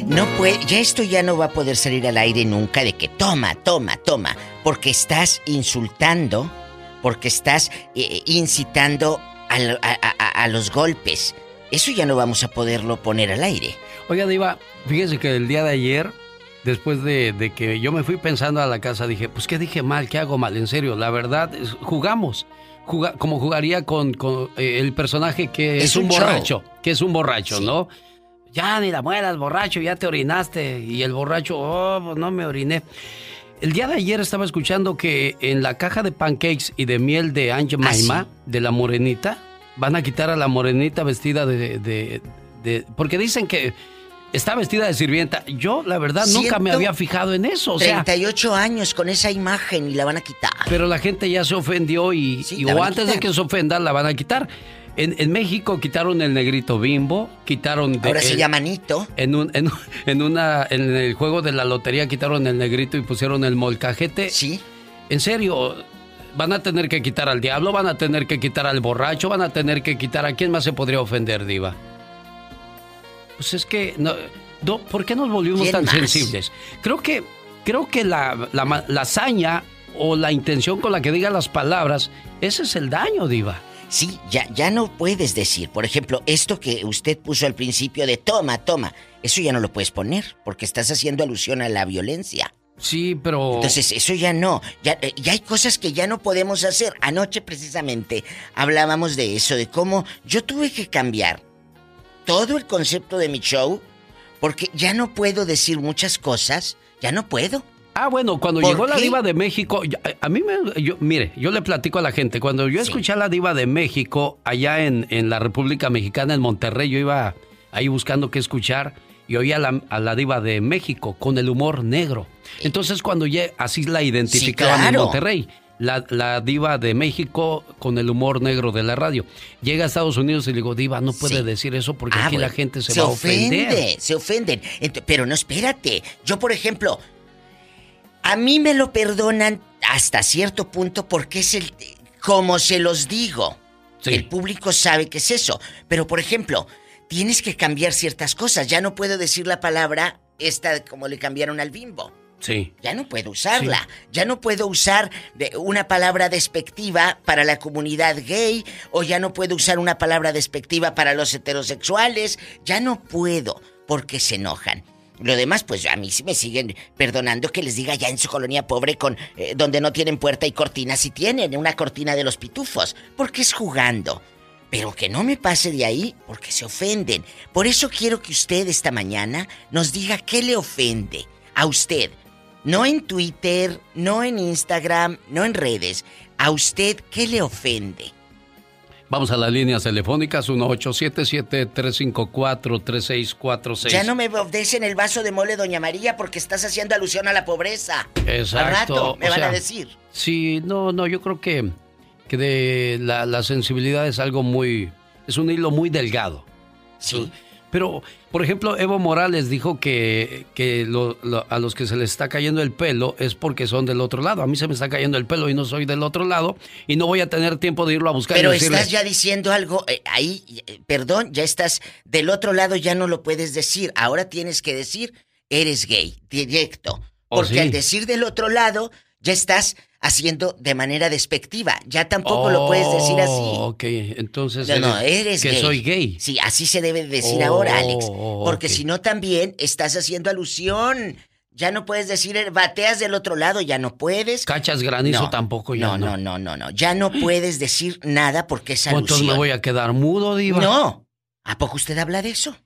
No puede, ya esto ya no va a poder salir al aire nunca de que toma, toma, toma, porque estás insultando, porque estás eh, incitando a, lo- a- a- a los golpes. Eso ya no vamos a poderlo poner al aire.
Oiga, Diva, fíjese que el día de ayer, después de, de que yo me fui pensando a la casa, dije, pues, ¿qué dije mal? ¿Qué hago mal? En serio, la verdad, es- jugamos. Juga- como jugaría con, con, eh, el personaje que es,
Es
un, borracho, que es un borracho, ¿no? Ya ni la muelas, borracho, ya te orinaste. Y el borracho, oh, pues no me oriné. El día de ayer estaba escuchando que en la caja de pancakes y de miel de Aunt Jemima, de la morenita, van a quitar a la morenita vestida de, de- de- Porque dicen que está vestida de sirvienta. Yo, la verdad, nunca me había fijado en eso. O sea,
38 años con esa imagen y la van a quitar.
pero la gente ya se ofendió y, o antes de que se ofendan la van a quitar. En, en México quitaron el negrito bimbo, quitaron... de-
Ahora se llama Nito.
En, un, en, (laughs) en una, en el juego de la lotería quitaron el negrito y pusieron el molcajete.
Sí.
En serio, van a tener que quitar al diablo, van a tener que quitar al borracho, van a tener que quitar a quién más se podría ofender, Diva. Pues es que, no, no, ¿por qué nos volvimos
¿Quién
tan
más?
sensibles? Creo que creo que la, la, la hazaña o la intención con la que diga las palabras, ese es el daño, diva.
Sí, ya, ya no puedes decir, por ejemplo, esto que usted puso al principio de toma, toma, eso ya no lo puedes poner, porque estás haciendo alusión a la violencia.
Sí, pero...
Entonces, eso ya no, ya, eh, ya hay cosas que ya no podemos hacer. Anoche precisamente hablábamos de eso, de cómo yo tuve que cambiar todo el concepto de mi show, porque ya no puedo decir muchas cosas, ya no puedo.
Ah, bueno, cuando llegó la diva de México, a mí me, yo, mire, yo le platico a la gente, cuando yo escuché a la diva de México allá en, en, la República Mexicana, en Monterrey, yo iba ahí buscando qué escuchar y oía a la, a la diva de México con el humor negro. Entonces cuando ya así la identificaban en Monterrey. La, la, diva de México con el humor negro de la radio. Llega a Estados Unidos y le digo, diva, no puede decir eso porque
Ah,
aquí la gente se,
se
va a
ofende,
ofender.
se ofenden. Pero no, espérate. Yo, por ejemplo, a mí me lo perdonan hasta cierto punto porque es el... Como se los digo. El público sabe que es eso. Pero, por ejemplo, tienes que cambiar ciertas cosas. Ya no puedo decir la palabra esta como le cambiaron al bimbo.
Sí.
Ya no puedo usarla. Ya no puedo usar de- una palabra despectiva para la comunidad gay o ya no puedo usar una palabra despectiva para los heterosexuales. Ya no puedo porque se enojan. Lo demás, pues a mí sí me siguen perdonando que les diga ya en su colonia pobre con eh, donde no tienen puerta y cortina, si tienen una cortina de los pitufos, porque es jugando. Pero que no me pase de ahí porque se ofenden. Por eso quiero que usted esta mañana nos diga qué le ofende a usted. No en Twitter, no en Instagram, no en redes. A usted qué le ofende.
Vamos a las líneas telefónicas 1877-354-3646.
Ya no me en el vaso de mole, doña María, porque estás haciendo alusión a la pobreza.
Exacto.
Al rato me
o
van
sea,
a decir.
Sí, no, no, yo creo que, que de la, la sensibilidad es algo muy... Es un hilo muy delgado.
Sí.
Pero, por ejemplo, Evo Morales dijo que, que lo- lo- a los que se les está cayendo el pelo es porque son del otro lado. A mí se me está cayendo el pelo y no soy del otro lado y no voy a tener tiempo de irlo a buscar. y
Pero estás ya diciendo algo eh, ahí, eh, perdón, ya estás del otro lado, ya no lo puedes decir. Ahora tienes que decir, eres gay, directo.
Oh,
Porque
sí.
al decir del otro lado, ya estás haciendo de manera despectiva. Ya tampoco lo puedes decir así.
Oh, Ok, entonces.
No, no, eres
que
gay.
soy gay.
Sí, así se debe de decir
Oh,
ahora, Alex.
oh,
Porque
ok.
si no, también estás haciendo alusión. Ya no puedes decir, eh, bateas del otro lado, ya no puedes.
Cachas granizo
No,
tampoco ya
no,
no.
no, no, no. Ya no puedes decir nada porque es
¿Cuántos
alusión.
me voy a quedar mudo, Diva?
No. ¿A poco usted habla de eso?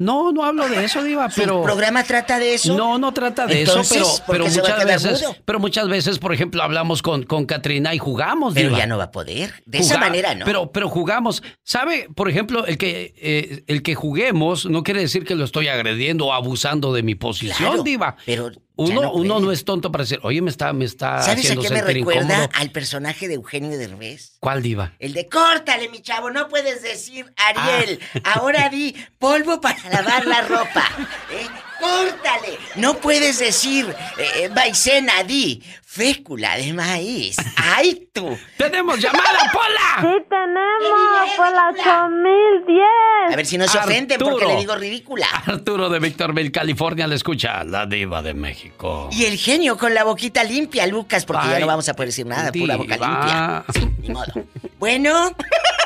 No, no hablo de eso, Diva,
¿Su
pero.
programa trata de eso?
No, no trata de
Entonces,
eso,
¿por
pero, pero muchas veces.
mudo?
Pero muchas veces, por ejemplo, hablamos con, con Katrina y jugamos,
Pero
Diva.
ya no va a poder. De esa manera no.
Pero, pero jugamos. ¿Sabe? Por ejemplo, el que, eh, el que juguemos no quiere decir que lo estoy agrediendo o abusando de mi posición,
Claro,
Diva.
pero
uno,
no
uno no es tonto para decir, oye, me está, me está
¿Sabes a qué me recuerda?
incómodo.
Al personaje de Eugenio Derbez.
¿Cuál Diva?
El de córtale, mi chavo, no puedes decir Ariel. Ahora di polvo para lavar la ropa. ¿eh? Córtale. No puedes decir eh, eh, maicena, di fécula de maíz. ¡Ay, tú!
¡Tenemos llamada, Pola!
Sí tenemos, por la 8010.
A ver si no se ofenden porque le digo ridícula.
Arturo de Victorville, California, le escucha la Diva de México.
Y el genio con la boquita limpia, Lucas, porque ya no vamos a poder decir nada, pura boca
diva.
limpia. Sí, ni modo. Bueno.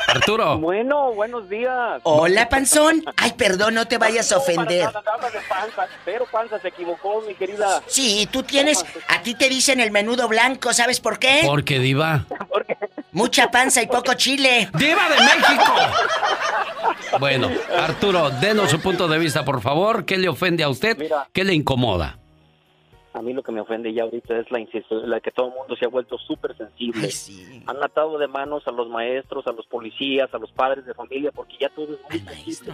Arturo.
Bueno, buenos días.
Hola, panzón. Ay, perdón, no te vayas a ofender.
Nada, nada de panza, pero panza se equivocó, mi querida.
Sí, tú tienes, a ti te dicen el menudo blanco, ¿sabes por qué?
Porque Diva.
Mucha panza y poco chile.
¡Diva de México! Bueno, Arturo, denos su punto de vista, por favor. ¿Qué le ofende a usted?
Mira.
¿Qué le incomoda?
A mí lo que me ofende ya ahorita es la la que todo el mundo se ha vuelto súper sensible. Han atado de manos a los maestros, a los policías, a los padres de familia, porque ya todo es muy sensible.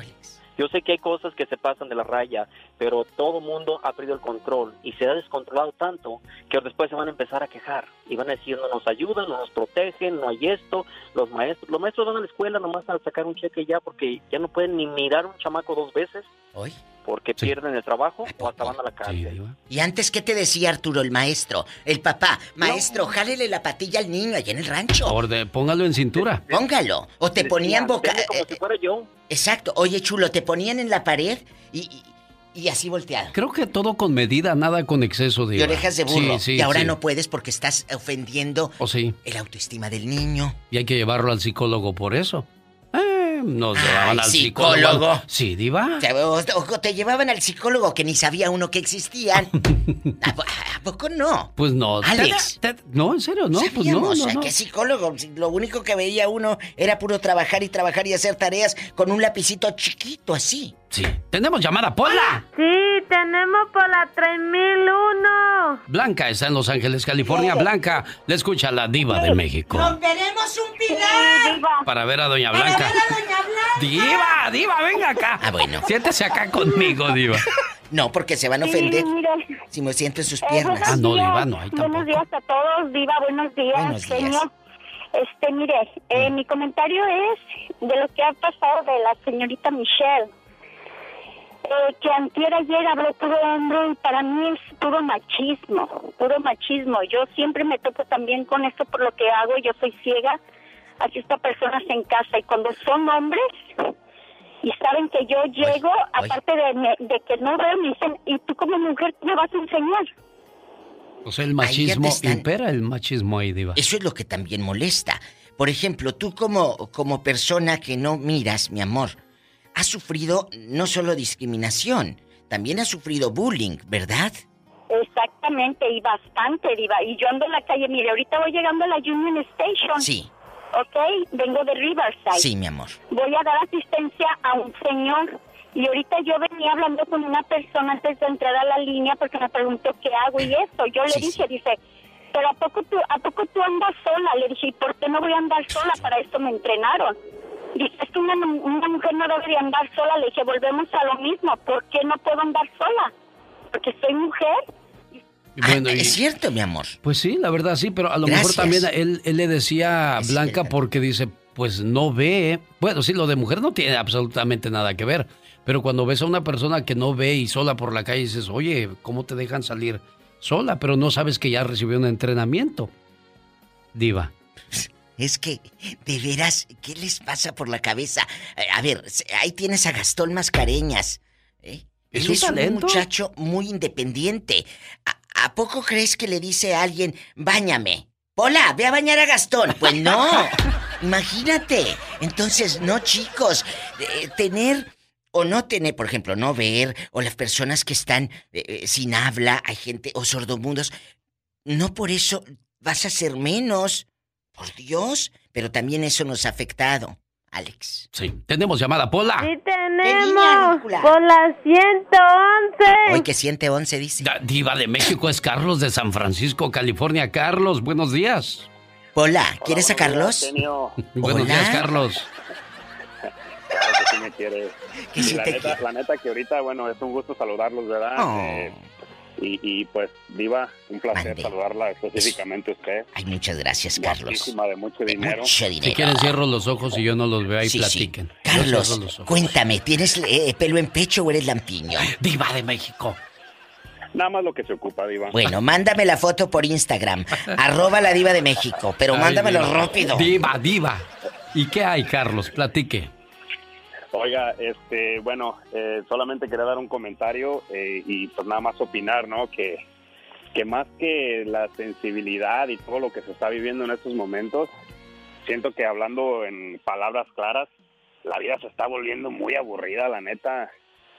Yo sé que hay cosas que se pasan de la raya, pero todo el mundo ha perdido el control y se ha descontrolado tanto que después se van a empezar a quejar y van a decir no nos ayudan, no nos protegen, no hay esto. Los maestros, los maestros van a la escuela nomás a sacar un cheque ya porque ya no pueden ni mirar a un chamaco dos veces
¿Hoy?
Porque pierden el trabajo o hasta van a la cárcel.
¿Y antes qué te decía Arturo, el maestro? El papá, maestro, jálele la patilla al niño allá en el rancho.
Orde, póngalo en cintura.
Póngalo. O te ponían boca.
"Deme como
eh,
si fuera yo.
Exacto. Oye, chulo, te ponían en la pared y, y- y así volteado.
Creo que todo con medida, nada con exceso de.
Y orejas de burro.
Sí, sí,
y ahora
sí.
no puedes porque estás ofendiendo
¿O sí?
el autoestima del niño.
Y hay que llevarlo al psicólogo por eso. Nos llevaban al
psicólogo.
psicólogo. Sí, diva.
Te, o- te llevaban al psicólogo que ni sabía uno que existían. (laughs) ¿A, po- a poco no?
Pues no.
Alex.
Te- te- no, en serio, no. Pues no, no,
¿a
no.
¿Qué psicólogo? Si Lo único que veía uno era puro trabajar y trabajar y hacer tareas con un lapicito chiquito así.
Sí. Tenemos llamada, Pola.
Sí, tenemos por la 3001.
Blanca está en Los Ángeles, California. Blanca, le escucha a la diva de México.
¡Romperemos un pilar!
Para ver a Doña Blanca. Diva, diva, venga acá.
Ah, bueno.
Siéntese acá conmigo, diva. (laughs)
No, porque se van a ofender
Sí, mire.
si me siento en sus
Eh,
piernas.
Ah, no,
días.
diva, no, ahí
Buenos
tampoco.
días a todos, Diva, buenos días,
Buenos días.
genio. Este, mire, eh, mi comentario es de lo que ha pasado de la señorita Michelle. Eh, que antier ayer habló puro hombre y para mí es puro machismo, puro machismo. Yo siempre me topo también con esto por lo que hago, yo soy ciega, asisto a personas en casa y cuando son hombres y saben que yo llego, aparte de, que no veo, me dicen, ¿y tú como mujer me vas a enseñar?
O sea, el machismo
están.
impera el machismo ahí, diva.
Eso es lo que también molesta. Por ejemplo, tú como, como persona que no miras, mi amor, has sufrido no solo discriminación, también has sufrido bullying, ¿verdad?
Exactamente, y bastante, Diva. Y yo ando en la calle, mire, ahorita voy llegando a la Union Station.
Sí,
¿Ok? Vengo de Riverside.
sí, mi amor.
Voy a dar asistencia a un señor. Y ahorita yo venía hablando con una persona antes de entrar a la línea porque me preguntó qué hago y eso. Yo le dije, dice, pero ¿a poco, tú, ¿a poco tú andas sola? Le dije, ¿y por qué no voy a andar sola? Para esto me entrenaron. Dice, es que una, una mujer no debe de andar sola. Le dije, volvemos a lo mismo. ¿Por qué no puedo andar sola? Porque soy mujer.
Y bueno, y-
Es cierto, mi amor.
Pues sí, la verdad sí, pero a lo mejor también él, él le decía a Blanca porque dice, pues no ve. Bueno, sí, lo de mujer no tiene absolutamente nada que ver. Pero cuando ves a una persona que no ve y sola por la calle, dices, oye, ¿cómo te dejan salir sola? Pero no sabes que ya recibió un entrenamiento. Diva.
Es que, de veras, ¿qué les pasa por la cabeza? Eh, A ver, ahí tienes a Gastón Mascareñas. ¿eh?
¿Es
Él
un
es un muchacho muy independiente. ¿A, a poco crees que le dice a alguien, báñame? Hola, ve a bañar a Gastón. Pues no. (laughs) Imagínate. Entonces, no, chicos. eh, tener o no tener, por ejemplo, no ver, o las personas que están eh, sin habla, hay gente, o sordomundos, no por eso vas a ser menos. Por Dios. Pero también eso nos ha afectado, Alex.
Sí. Tenemos llamada, Pola.
Sí tenemos por la 111.
Hoy que siente 11, dice.
Da- Diva de México es Carlos de San Francisco, California. Carlos, buenos días.
Hola, ¿quieres a Carlos?
Genio. (laughs)
Buenos
Hola.
días, Carlos.
Claro que sí me quiere.
Que
Y
sí
la,
te
neta, la neta que ahorita, bueno, es un gusto saludarlos, ¿verdad?
Oh.
Eh, y, y, pues, Diva, un placer saludarla específicamente a usted.
Ay, muchas gracias, Carlos.
De mucho dinero.
Mucho dinero.
Si quieren cierro los ojos y yo no los veo
Sí, sí.
platiquen.
Carlos, cuéntame, ¿tienes eh, pelo en pecho o eres lampiño?
Diva de México.
Nada más lo que se ocupa, Diva.
Bueno, mándame la foto por Instagram, (laughs) arroba la diva de México, pero
Ay,
mándamelo
diva.
rápido.
Diva, diva. ¿Y qué hay, Carlos? Platique.
Oiga, este, bueno, eh, solamente quería dar un comentario eh, y pues nada más opinar, ¿no? Que, que más que la sensibilidad y todo lo que se está viviendo en estos momentos, siento que hablando en palabras claras, la vida se está volviendo muy aburrida, la neta.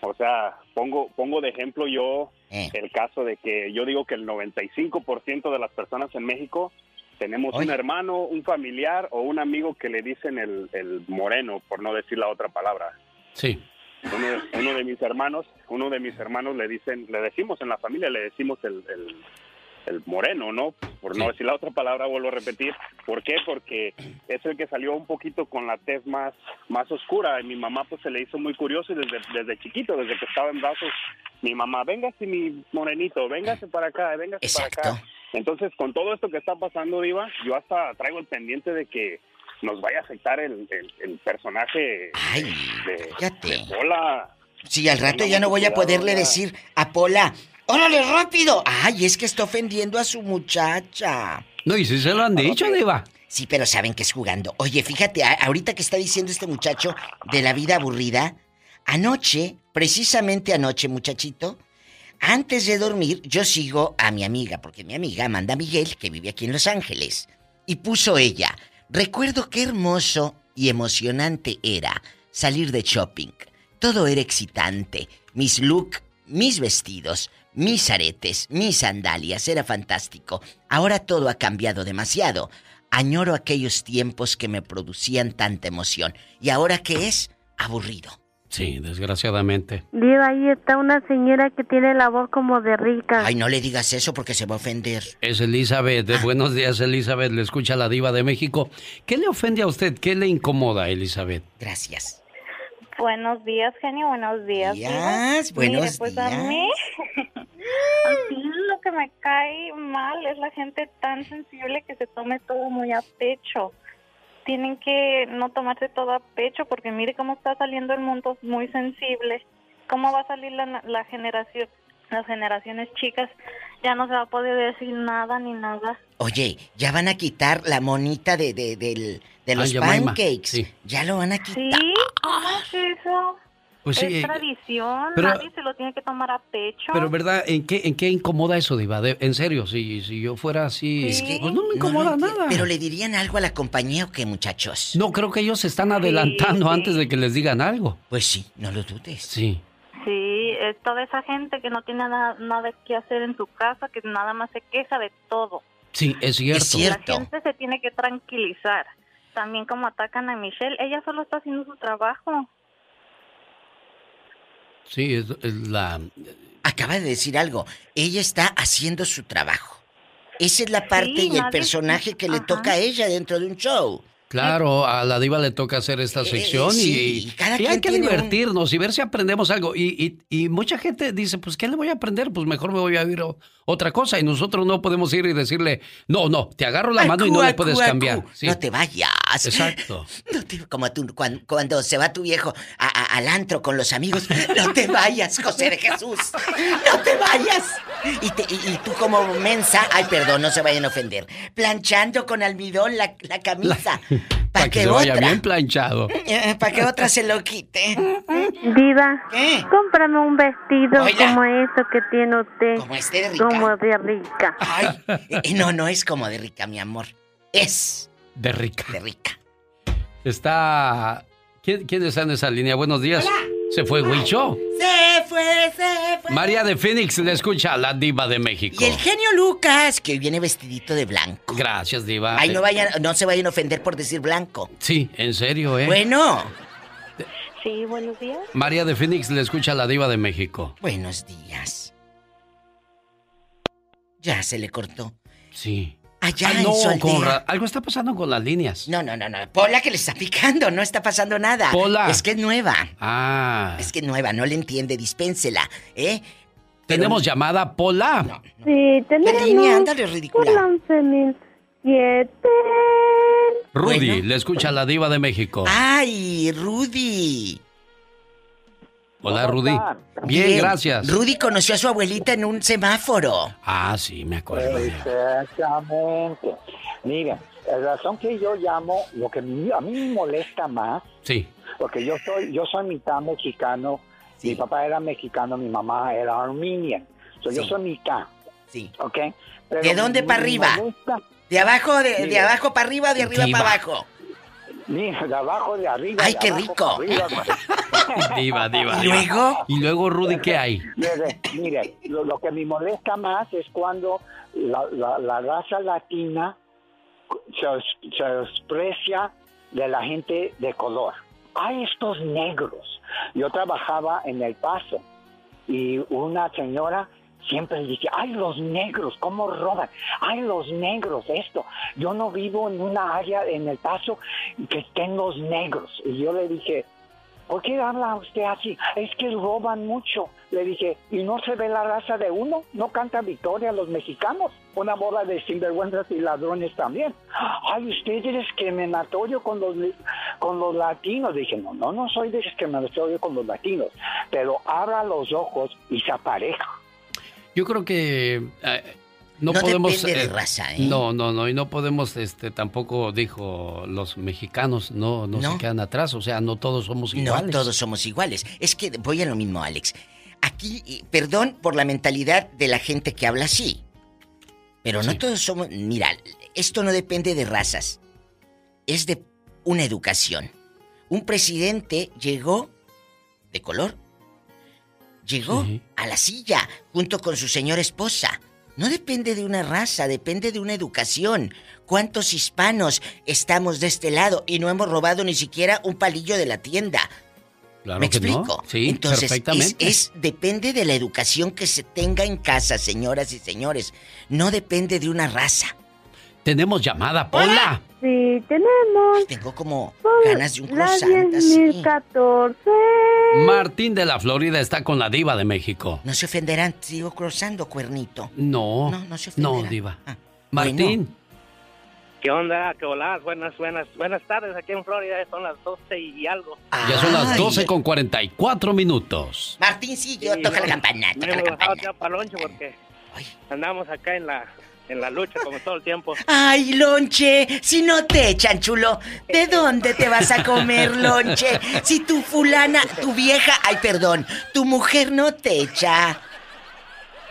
O sea, pongo, pongo de ejemplo yo el caso de que yo digo que el 95% de las personas en México tenemos un hermano, un familiar o un amigo que le dicen el, el moreno, por no decir la otra palabra.
Sí.
Uno de, uno de mis hermanos, uno de mis hermanos le dicen, le decimos en la familia, le decimos el, el, el moreno, ¿no? Por no decir la otra palabra, vuelvo a repetir. ¿Por qué? Porque es el que salió un poquito con la tez más, más oscura. Y mi mamá pues se le hizo muy curioso y desde, desde chiquito, desde que estaba en brazos, mi mamá, véngase mi morenito, véngase para acá, véngase para acá. Entonces, con todo esto que está pasando, Diva, yo hasta traigo el pendiente de que nos vaya a afectar el, el, el personaje de, de Pola.
Sí, al rato ya no voy a poderle decir a Pola, ¡órale rápido! Ay, es que está ofendiendo a su muchacha.
No, y si se lo han dicho, Diva.
Sí, pero saben que es jugando. Oye, fíjate, ahorita que está diciendo este muchacho de la vida aburrida, Anoche, precisamente anoche, muchachito, antes de dormir, yo sigo a mi amiga, porque mi amiga Amanda Miguel, que vive aquí en Los Ángeles, y puso ella, recuerdo qué hermoso y emocionante era salir de shopping. Todo era excitante, mis look, mis vestidos, mis aretes, mis sandalias, era fantástico. Ahora todo ha cambiado demasiado. Añoro aquellos tiempos que me producían tanta emoción. ¿Y ahora qué es? Aburrido.
Sí, desgraciadamente.
Diva, ahí está una señora que tiene la voz como de rica.
Ay, no le digas eso porque se va a ofender.
Es Elizabeth.
Ah.
Buenos días, Elizabeth. Le escucha la diva de México. ¿Qué le ofende a usted? ¿Qué le incomoda, Elizabeth?
Gracias.
Buenos días, genio. Buenos días.
Días,
Diva.
buenos
Mire, pues a
días.
mí, (laughs) a mí lo que me cae mal es la gente tan sensible que se tome todo muy a pecho. Tienen que no tomarse todo a pecho porque mire cómo está saliendo el mundo muy sensible. ¿Cómo va a salir la, la generación? Las generaciones chicas ya no se va a poder decir nada ni nada.
Oye, ya van a quitar la monita de, de, del- de los pancakes.
sí.
Ya lo van a quitar.
¿Sí? ¿Cómo es eso?
Pues sí,
es
eh,
tradición,
pero-
nadie se lo tiene que tomar a pecho.
Pero, ¿verdad? ¿En qué, en qué incomoda eso, Diva? De- en serio, si, si yo fuera así.
Es que
pues no me
no
incomoda
lo entiendo.
nada.
Pero le dirían algo a la compañía o qué, muchachos.
No, creo que ellos se están adelantando
sí.
antes de que les digan algo.
Pues sí, no lo dudes.
Sí.
Sí, es toda esa gente que no tiene nada, nada que hacer en su casa, que nada más se queja de todo.
Sí, es cierto.
La gente se tiene que tranquilizar. También como atacan a Michelle, ella solo está haciendo su trabajo.
Sí, es, es la.
Acaba de decir algo. Ella está haciendo su trabajo. Esa es la parte
Sí,
y el personaje que le
Ajá.
toca a ella dentro de un show.
Claro, a la diva le toca hacer esta sección
Eh, sí,
y,
y cada
y
quien
hay que
un-
divertirnos y ver si aprendemos algo. Y, y- y mucha gente dice, pues, ¿qué le voy a aprender? Pues mejor me voy a ir o- otra cosa. Y nosotros no podemos ir y decirle, no, no, te agarro la mano y no
Acu,
le puedes
acu,
cambiar.
acu.
Sí.
No te vayas.
Exacto. (laughs)
No te- como tú, cuando, cuando se va tu viejo a- a- al antro con los amigos. (laughs) No te vayas, José de Jesús. No te vayas. Y, te- y- y tú como mensa, ay, perdón, no se vayan a ofender. Planchando con almidón la, la camisa. (laughs)
Para que, se vaya bien planchado.
Para que otra se lo quite.
Diva, cómprame un vestido
Oiga.
como eso que tiene usted.
Como este de.
Como de rica.
Eh, no, no es como de rica, mi amor. Es
De rica.
de rica.
Está. ¿Quién, quién está en esa línea? Buenos días. Se fue Huicho.
Se fue, se fue.
María de Phoenix le escucha a la diva de México.
Y el genio Lucas, que hoy viene vestidito de blanco.
Gracias, diva.
Ay, no vayan, no se vayan a ofender por decir blanco.
Sí, en serio, ¿eh?
Bueno.
Sí, buenos días.
María de Phoenix le escucha a la diva de México.
Buenos días. Ya se le cortó.
Sí.
Allá
Ay,
en
no,
su aldea.
con ra- algo está pasando con las líneas.
No, no, no, no. Pola que le está picando, no está pasando nada.
Pola.
Es que es nueva.
Ah.
Es que es nueva, no le entiende, dispénsela, ¿eh?
Tenemos llamada Pola.
Sí, tenemos.
línea, ándale, ridícula.
Por la 11.007.
Rudy le escucha a la diva de México.
¡Ay, Rudy!
Hola, Rudy. Bien, gracias.
Rudy conoció a su abuelita en un semáforo.
Ah, sí, me acuerdo.
Exactamente. Miren, la razón que yo llamo, lo que a mí me molesta más,
Sí.
porque yo soy, yo soy mitad mexicano, mi papá era mexicano, mi mamá era armenian. So, Yo soy mitad.
Sí.
¿Ok? Pero
¿De dónde para arriba?
molesta-
¿De abajo, de, abajo para arriba o de arriba para abajo?
Mira, de abajo, de arriba.
¡Ay,
de
qué
abajo,
rico!
arriba. (laughs)
Diva, diva.
¿Y
diva.
luego?
¿Y luego, Rudy, qué hay?
Mire, mire, lo, lo que me molesta más es cuando la, la- la raza latina se, se desprecia de la gente de color. Hay estos negros. Yo trabajaba en El Paso y una señora siempre dice, ay, los negros, ¿cómo roban? Ay, los negros, esto. Yo no vivo en una área en El Paso que estén los negros. Y yo le dije, ¿Por qué habla usted así? Es que roban mucho. Le dije, ¿y no se ve la raza de uno? ¿No canta victoria los mexicanos? Una bola de sinvergüenzas y ladrones también. Ay, usted es discriminatorio con los, con los latinos. Dije, no, no, no soy discriminatorio con los latinos. Pero abra los ojos y se apareja.
Yo creo que eh,
No depende de raza, ¿eh?
No, no, no, y no podemos, este, tampoco dijo los mexicanos, no, no, se quedan atrás, o sea, no todos somos iguales.
No todos somos iguales. Es que voy a lo mismo, Alex. Aquí, perdón por la mentalidad de la gente que habla así, pero no todos somos. Mira, esto no depende de razas, es de una educación. Un presidente llegó de color, llegó a la silla junto con su señora esposa. No depende de una raza, depende de una educación. ¿Cuántos hispanos estamos de este lado y no hemos robado ni siquiera un palillo de la tienda?
Claro
¿Me explico?
no. Sí,
Entonces,
perfectamente.
Es, es- depende de la educación que se tenga en casa, señoras y señores. No depende de una raza.
Tenemos llamada, Pola.
Sí, tenemos.
Tengo como
Son
ganas de un
las
croissant así.
10.014.
Martín de la Florida está con la diva de México.
No se ofenderán, sigo cruzando, cuernito.
No,
No, no se
no,
ofenderá.
diva.
Ah,
Martín,
¿Qué onda? ¿Qué hola? Buenas, buenas, buenas tardes. Aquí en Florida son las 12 y algo.
ya son las
Ay.
12 con 44 minutos.
Martín, sí, yo toca la campana,
Me
toca la campana.
ya para porque andamos acá en la, en la lucha como todo el tiempo. (laughs)
Ay, lonche, si no te echan, chulo, ¿de dónde te vas a comer lonche? Si tu fulana, tu vieja, ay, perdón, tu mujer no te echa.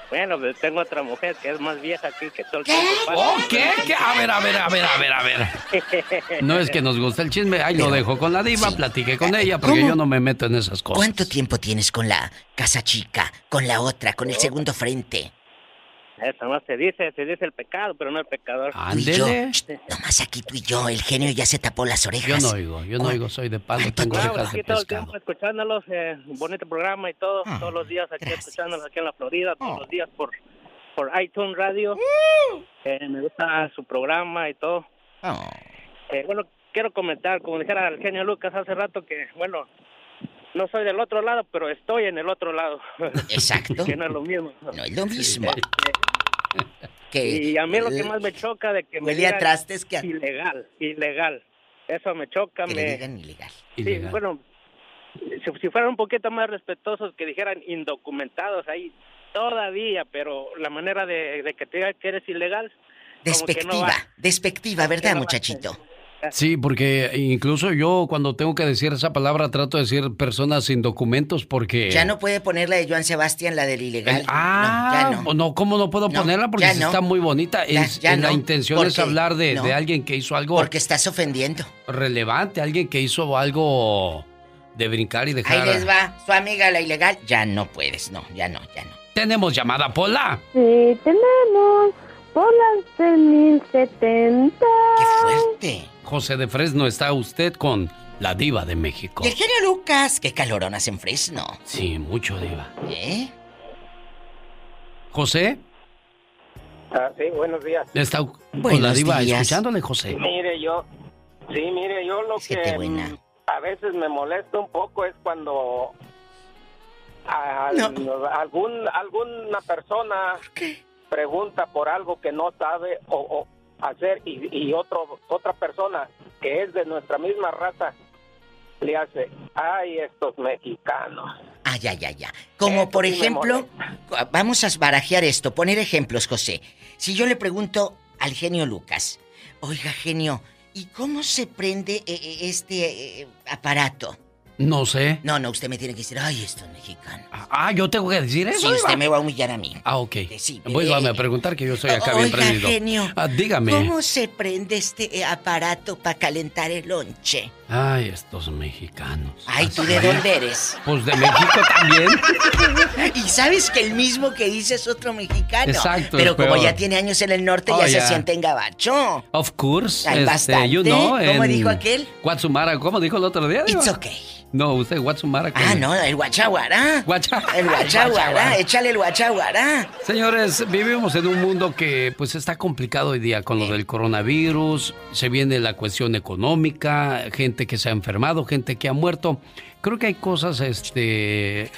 Bueno, pues tengo otra mujer que es más vieja aquí que todo el tiempo.
¿Oh, qué? ¿Qué? A ver, a ver, a ver, a ver, a ver. (laughs) No es que nos guste el chisme, ahí lo dejo con la diva, platiqué con ella, porque
¿Cómo?
yo no me meto en esas cosas.
¿Cuánto tiempo tienes con la casa chica, con la otra, con el segundo frente?
Eso no se dice, se dice el pecado, pero no el pecador.
Tú y yo, Ch, nomás aquí tú y yo, el genio ya se tapó las
Yo
orejas.
no oigo, yo no oigo, soy de palo, tengo
Ah,
orejas
aquí
de
todo el
pescado.
tiempo escuchándolos, eh, bonito programa y todo,
Ah,
todos los días aquí escuchándolos aquí en la Florida, todos los días por, por iTunes Radio. Eh, me gusta su programa y todo.
Oh.
Eh, bueno, quiero comentar, como dijera el genio Lucas hace rato, que bueno, no soy del otro lado, pero estoy en el otro lado.
Exacto. (laughs)
que no es lo mismo.
No es lo mismo. Que
y a mí lo que más me choca de que me digan
trastes que
ilegal, ilegal. Eso me choca,
Que
me
le digan ilegal.
Sí, bueno, si, si fueran un poquito más respetuosos, que dijeran indocumentados ahí todavía, pero la manera de, de que te digan que eres ilegal. no
Despectiva,
va.
despectiva, ¿verdad,
no va.
Sí, porque incluso yo cuando tengo que decir esa palabra trato de decir personas sin documentos porque...
Ya no puede poner la de Joan Sebastián, la del ilegal.
Ah,
no, ya no.
no. ¿cómo no puedo
No,
ponerla? Porque
ya
sí
no.
está muy bonita.
Ya-
Es-
ya
la
no,
intención es hablar de,
no.
de alguien que hizo algo
Porque estás ofendiendo.
relevante, alguien que hizo algo de brincar y dejar...
Ahí les va, su amiga la ilegal. Ya no puedes, no, ya no, ya no.
Tenemos llamada, Pola.
Sí, tenemos. Por las 1070.
¡Qué fuerte!
José de Fresno, está usted con la diva de México.
Y el genio Lucas, qué calorón hace en Fresno.
Sí, mucho diva.
¿Eh?
José,
Ah, sí, buenos días.
está con
Buenos
la diva
días.
escuchándole, José.
Mire, yo, sí, mire, yo lo que mm, a veces me molesta un poco es cuando al- algún alguna persona pregunta por algo que no sabe o, o hacer y, y otro otra persona que es de nuestra misma raza le hace, ay, estos mexicanos.
Ah, ya, ya, ya. Como por ejemplo, vamos a barajear esto, poner ejemplos, José. Si yo le pregunto al genio Lucas, oiga, genio, ¿y cómo se prende eh, eh, este eh, aparato?
No sé.
No, no, usted me tiene que decir, ay, esto es mexicano.
Ah, yo tengo que decir eso.
Sí, usted me va a humillar a mí.
Ah, ok.
sí, eh,
a preguntar que yo soy acá bien prendido.
genio,
Ah, dígame.
¿Cómo se prende este eh, aparato para calentar el lonche?
Ay, estos mexicanos.
Ay, ¿tú de
Así.
dónde eres?
Pues de México también. (laughs)
y sabes que el mismo que dice es otro mexicano.
Exacto,
Pero como
peor.
ya tiene años en el norte,
Oh,
ya se siente en gabacho.
Of course.
Hay bastante.
you know,
¿Cómo
en
dijo aquel?
Guatsumara, ¿cómo dijo el otro día?
It's okay.
No, usted Guatsumara.
Ah, no, el guachaguará.
Guacha-
El (laughs) guachaguará, échale el guachaguará.
Señores, vivimos en un mundo que pues está complicado hoy día con lo del coronavirus, se viene la cuestión económica, gente que se ha enfermado, gente que ha muerto. Creo que hay cosas, este,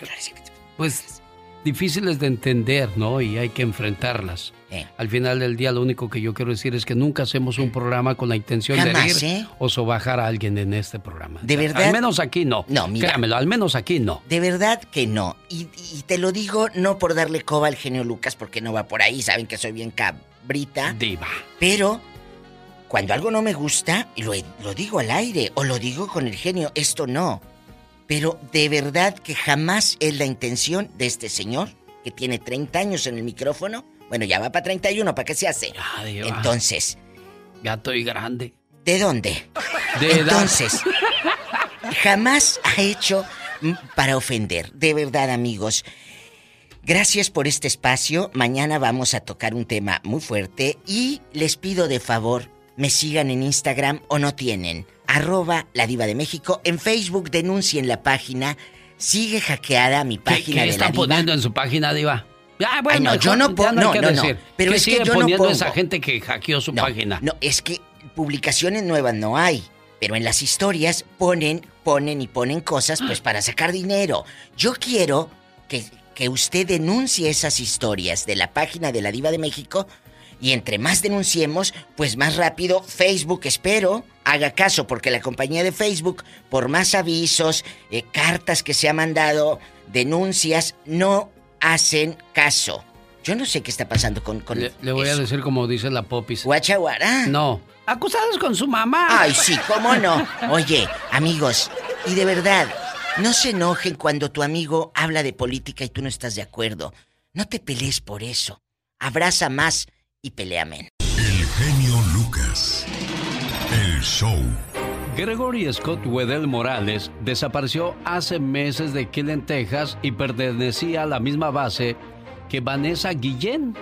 pues difíciles de entender, ¿no? Y hay que enfrentarlas. Al final del día, lo único que yo quiero decir es que nunca hacemos un programa con la intención de herir
¿eh?
o sobajar a alguien en este programa.
De verdad.
Al menos aquí no.
No, mira.
Créamelo, al menos aquí no.
De verdad que no. Y, y te lo digo no por darle coba al genio Lucas, porque no va por ahí. Saben que soy bien cabrita.
Diva.
Pero cuando algo no me gusta, lo digo al aire o lo digo con el genio, esto no. Pero de verdad que jamás es la intención de este señor, que tiene 30 años en el micrófono. Bueno, ya va para 31, ¿para qué se hace? Entonces,
Ya estoy grande.
¿de dónde?
De edad.
Entonces, jamás ha hecho para ofender. De verdad, amigos. Gracias por este espacio. Mañana vamos a tocar un tema muy fuerte y les pido de favor me sigan en Instagram o no tienen. Arroba la diva de México. En Facebook denuncien la página. Sigue hackeada mi
¿Qué,
página
qué
de
están
la diva.
poniendo en su página, Diva? Ah, bueno,
Ay, no, yo no pongo- no, no, no. Pero
¿Qué
es que yo no pongo.
esa gente que hackeó su página?
No, es que publicaciones nuevas no hay. Pero en las historias ponen, ponen y ponen cosas pues para sacar dinero. Yo quiero que, que usted denuncie esas historias de la página de la Diva de México. Y entre más denunciemos, pues más rápido Facebook, espero, haga caso, porque la compañía de Facebook, por más avisos, eh, cartas que se ha mandado, denuncias, no hacen caso. Yo no sé qué está pasando con... con
Le, le voy a decir como dice la Popis.
Guachaguara.
No. Acusados con su mamá.
Ay, sí, cómo no. Oye, amigos, y de verdad, no se enojen cuando tu amigo habla de política y tú no estás de acuerdo. No te pelees por eso. Abraza más y pelea menos.
El genio Lucas. El show.
Gregory Scott Wedell Morales desapareció hace meses de Killen, Texas y pertenecía a la misma base que Vanessa Guillén.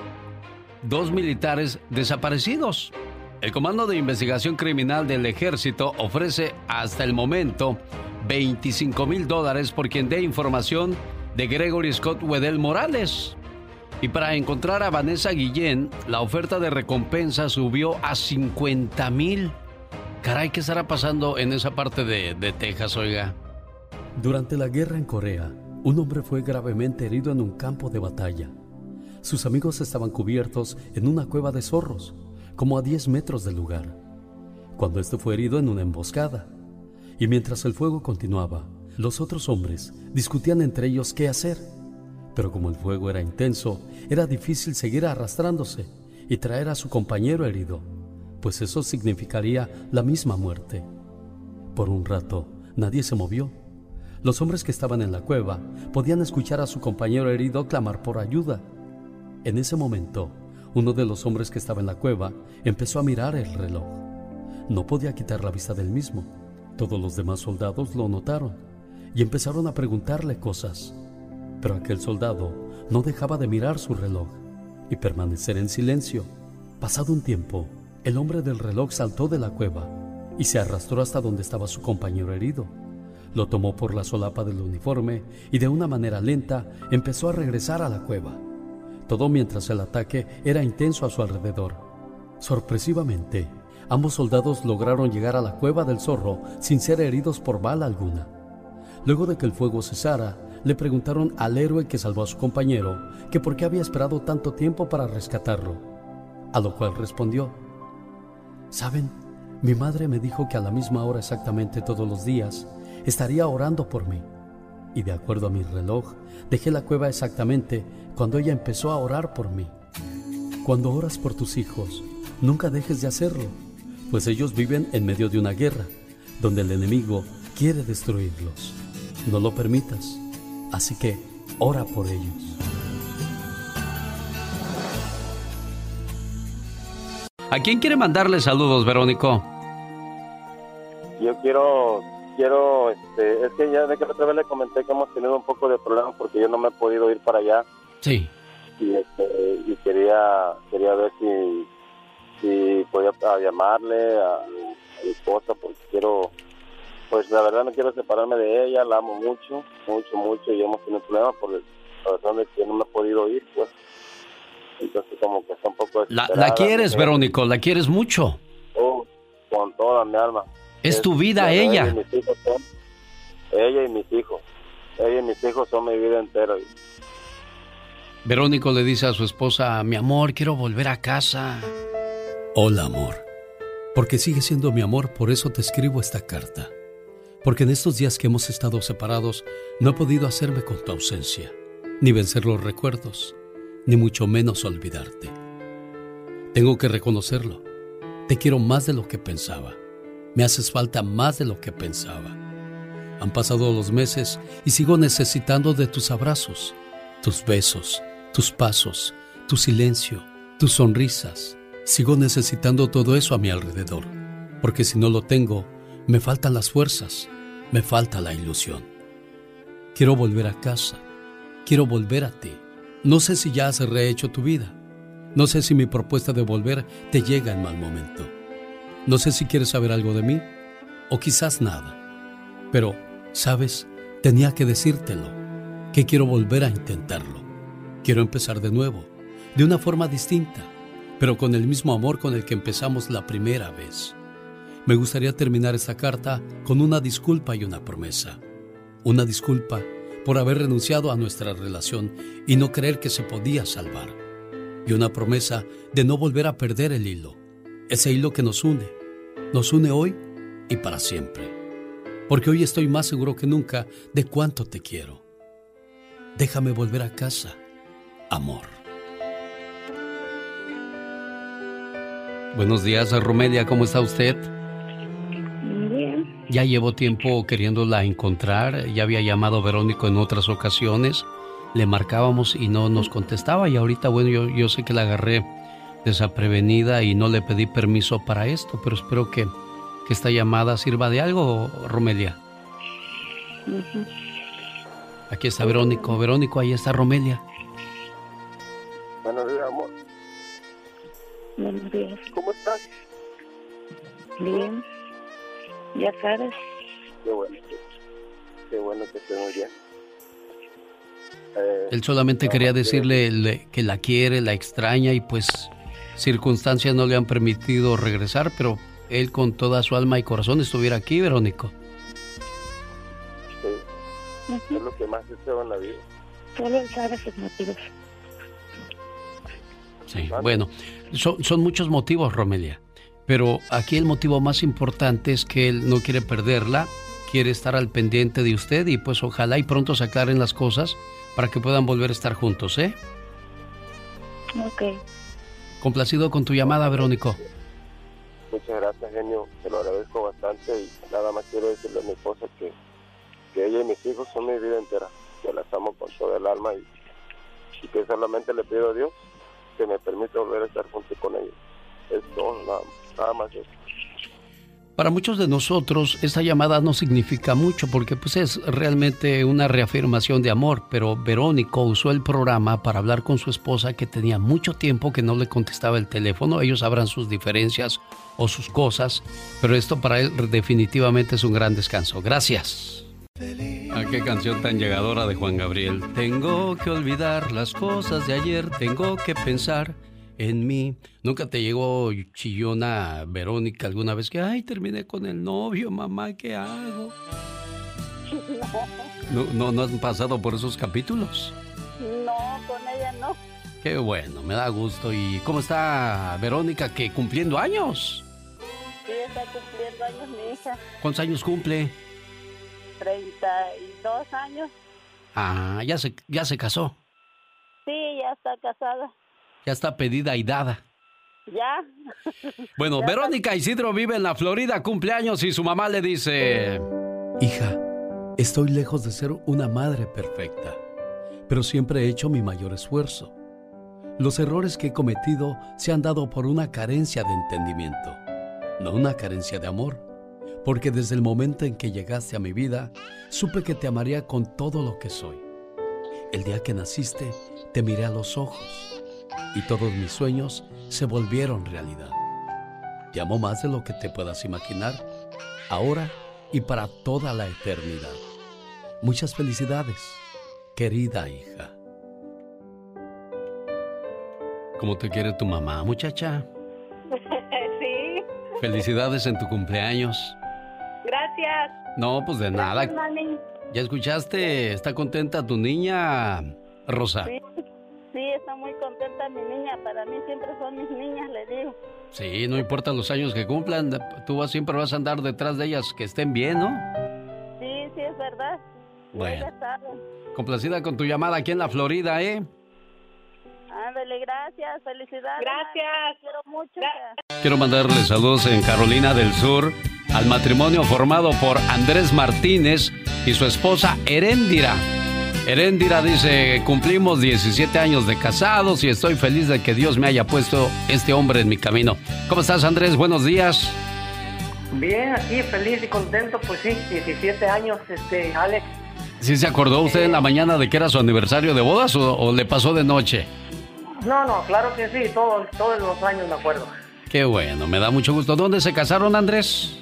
Dos militares desaparecidos. El Comando de Investigación Criminal del Ejército ofrece hasta el momento 25 mil dólares por quien dé información de Gregory Scott Wedell Morales. Y para encontrar a Vanessa Guillén, la oferta de recompensa subió a 50 mil. Caray, ¿qué estará pasando en esa parte de, de Texas, oiga?
Durante la guerra en Corea, un hombre fue gravemente herido en un campo de batalla. Sus amigos estaban cubiertos en una cueva de zorros, como a 10 metros del lugar, cuando este fue herido en una emboscada. Y mientras el fuego continuaba, los otros hombres discutían entre ellos qué hacer. Pero como el fuego era intenso, era difícil seguir arrastrándose y traer a su compañero herido, pues eso significaría la misma muerte. Por un rato, nadie se movió. Los hombres que estaban en la cueva podían escuchar a su compañero herido clamar por ayuda. En ese momento, uno de los hombres que estaba en la cueva empezó a mirar el reloj. No podía quitar la vista del mismo. Todos los demás soldados lo notaron y empezaron a preguntarle cosas. Pero aquel soldado no dejaba de mirar su reloj y permanecer en silencio. Pasado un tiempo, el hombre del reloj saltó de la cueva y se arrastró hasta donde estaba su compañero herido. Lo tomó por la solapa del uniforme y de una manera lenta empezó a regresar a la cueva. Todo mientras el ataque era intenso a su alrededor. Sorpresivamente, ambos soldados lograron llegar a la cueva del zorro sin ser heridos por bala alguna. Luego de que el fuego cesara, le preguntaron al héroe que salvó a su compañero que por qué había esperado tanto tiempo para rescatarlo. A lo cual respondió, Saben, mi madre me dijo que a la misma hora exactamente todos los días estaría orando por mí. Y de acuerdo a mi reloj, dejé la cueva exactamente cuando ella empezó a orar por mí. Cuando oras por tus hijos, nunca dejes de hacerlo, pues ellos viven en medio de una guerra, donde el enemigo quiere destruirlos. No lo permitas, así que ora por ellos.
¿A quién quiere mandarle saludos, Verónico?
Yo quiero, quiero, este, es que ya de que la otra vez le comenté que hemos tenido un popoco de problemas porque yo no me he podido ir para allá
Sí.
y, este, y quería, quería ver si, si podía llamarle a, a mi esposa porque quiero, pues la verdad no quiero separarme de ella, la amo mucho, mucho, mucho y hemos tenido problemas por la razón de que no me he podido ir, pues. Entonces como que está un poco
La, la quieres. Verónico, la quieres mucho.
Oh, con toda mi alma.
Es tu vida,
bueno,
ella.
y mis hijos son- ella y mis hijos. Ella y mis hijos son mi vida entera.
Verónico le dice a su esposa, mi amor, quiero volver a casa.
Hola, amor. Porque sigue siendo mi amor, por eso te escribo esta carta. Porque en estos días que hemos estado separados, no he podido hacerme con tu ausencia, ni vencer los recuerdos, ni mucho menos olvidarte. Tengo que reconocerlo. Te quiero más de lo que pensaba. Me haces falta más de lo que pensaba. Han pasado los meses y sigo necesitando de tus abrazos, tus besos, tus pasos, tu silencio, tus sonrisas. Sigo necesitando todo eso a mi alrededor, porque si no lo tengo, me faltan las fuerzas, me falta la ilusión. Quiero volver a casa, quiero volver a ti. No sé si ya has rehecho tu vida, no sé si mi propuesta de volver te llega en mal momento. No sé si quieres saber algo de mí, o quizás nada. Pero, ¿sabes? Tenía que decírtelo, que quiero volver a intentarlo. Quiero empezar de nuevo, de una forma distinta, pero con el mismo amor con el que empezamos la primera vez. Me gustaría terminar esta carta con una disculpa y una promesa. Una disculpa por haber renunciado a nuestra relación y no creer que se podía salvar. Y una promesa de no volver a perder el hilo, ese hilo que nos une, nos une hoy y para siempre. Porque hoy estoy más seguro que nunca de cuánto te quiero. Déjame volver a casa amor.
Buenos días, Romelia, ¿cómo está usted? Ya llevo tiempo queriéndola encontrar, ya había llamado a Verónico en otras ocasiones, le marcábamos y no nos contestaba y ahorita, bueno, yo, yo sé que la agarré desaprevenida y no le pedí permiso para esto, pero espero que, que esta llamada sirva de algo, Romelia. Aquí está Verónico, Verónico, ahí está Romelia.
Buenos días, amor.
Buenos días.
¿Cómo estás?
Bien. Ya sabes.
Qué bueno. Qué bueno que estés muy bien. Eh,
Él solamente quería decirle le- que la quiere, la extraña y pues circunstancias no le han permitido regresar, pero él con toda su alma y corazón estuviera aquí, Verónico.
sí, es lo que más deseo en la vida.
Solo él sabe sus motivos.
Sí, bueno, son, son muchos motivos, Romelia, pero aquí el motivo más importante es que él no quiere perderla, quiere estar al pendiente de usted y pues ojalá y pronto se aclaren las cosas para que puedan volver a estar juntos, ¿eh?
Ok.
Complacido con tu llamada, Verónico.
Muchas gracias, genio. Te lo agradezco bastante y nada más quiero decirle a mi esposa que, que ella y mis hijos son mi vida entera. Que las amo con toda el alma y, y que solamente le pido a Dios que me permita volver a estar junto con ellos. Es todo, nada, nada más eso.
Para muchos de nosotros esta llamada no significa mucho porque pues es realmente una reafirmación de amor, pero Verónico usó el programa para hablar con su esposa que tenía mucho tiempo que no le contestaba el teléfono. Ellos sabrán sus diferencias o sus cosas, pero esto para él definitivamente es un gran descanso. Gracias. ¿A qué canción tan llegadora de Juan Gabriel? Tengo que olvidar las cosas de ayer, tengo que pensar en mí. ¿Nunca te llegó chillona Verónica alguna vez que, ay, terminé con el novio, mamá, ¿qué hago? (laughs) ¿No, no, no han pasado por esos capítulos?
No, con ella no.
Qué bueno, me da gusto. ¿Y cómo está Verónica que cumpliendo años?
Sí, está cumpliendo años mi hija.
¿Cuántos años cumple?
32 años.
Ah, ya se, ya se casó.
Sí, ya está casada.
Ya está pedida y dada.
Ya.
Bueno,
Ya
Verónica Isidro vive en la Florida, cumpleaños y su mamá le dice...
Hija, estoy lejos de ser una madre perfecta, pero siempre he hecho mi mayor esfuerzo. Los errores que he cometido se han dado por una carencia de entendimiento, no una carencia de amor, porque desde el momento en que llegaste a mi vida, supe que te amaría con todo lo que soy. El día que naciste, te miré a los ojos y todos mis sueños se volvieron realidad. Te amo más de lo que te puedas imaginar, ahora y para toda la eternidad. Muchas felicidades, querida hija.
¿Cómo te quiere tu mamá, muchacha? (laughs)
sí.
Felicidades en tu cumpleaños.
Gracias.
No, pues de nada.
Mami.
¿Ya escuchaste? ¿Está contenta tu niña, Rosa?
Sí, sí,
está muy contenta mi niña. Para mí siempre son mis niñas, le digo.
Sí, no importa los años que cumplan, tú vas, siempre vas a andar detrás de ellas, que estén bien, ¿no?
Sí, sí, es verdad.
Bueno. Complacida con tu llamada aquí en la Florida, ¿eh?
Ándale, gracias, felicidades.
Gracias.
Quiero mucho.
Quiero mandarle saludos en Carolina del Sur al matrimonio formado por Andrés Martínez y su esposa Heréndira. Heréndira dice, cumplimos 17 años de casados y estoy feliz de que Dios me haya puesto este hombre en mi camino. ¿Cómo estás Andrés? Buenos días.
Bien, aquí feliz y contento, pues sí, 17 años, este, Alex.
¿Sí se acordó usted en la mañana de que era su aniversario de bodas o, le pasó de noche?
No, no, claro que sí, todos, todos los años me acuerdo.
Qué bueno, me da mucho gusto. ¿Dónde se casaron, Andrés?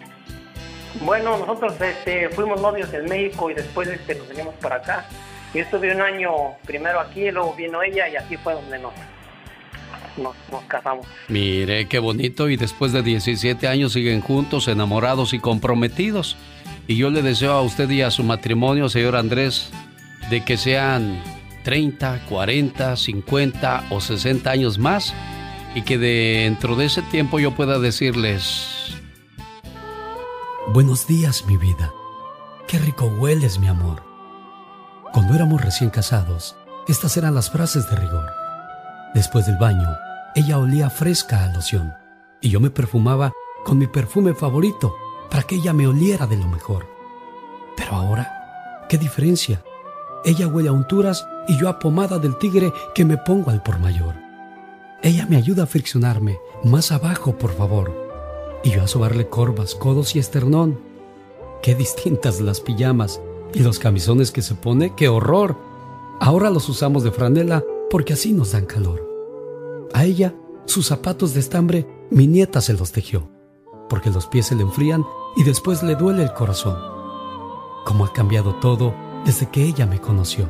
Bueno, nosotros este, fuimos novios en México y después este, nos venimos para acá. Yo estuve un año primero aquí, luego vino ella y aquí fue donde nos, nos, casamos.
Mire, qué bonito. Y después de 17 años siguen juntos, enamorados y comprometidos. Y yo le deseo a usted y a su matrimonio, señor Andrés, de que sean 30, 40, 50 o 60 años más y que dentro de ese tiempo yo pueda decirles...
Buenos días, mi vida. Qué rico hueles, mi amor. Cuando éramos recién casados, estas eran las frases de rigor. Después del baño, ella olía fresca a loción y yo me perfumaba con mi perfume favorito para que ella me oliera de lo mejor. Pero ahora, ¿qué diferencia? Ella huele a unturas y yo a pomada del tigre que me pongo al por mayor. Ella me ayuda a friccionarme. Más abajo, por favor. Y yo a sobarle corvas, codos y esternón. Qué distintas las pijamas y los camisones que se pone, qué horror. Ahora los usamos de franela porque así nos dan calor. A ella, sus zapatos de estambre, mi nieta se los tejió, porque los pies se le enfrían y después le duele el corazón. Cómo ha cambiado todo desde que ella me conoció.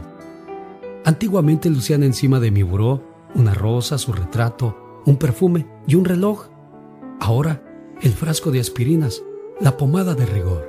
Antiguamente lucían encima de mi buró una rosa, su retrato, un perfume y un reloj. Ahora, el frasco de aspirinas, la pomada de rigor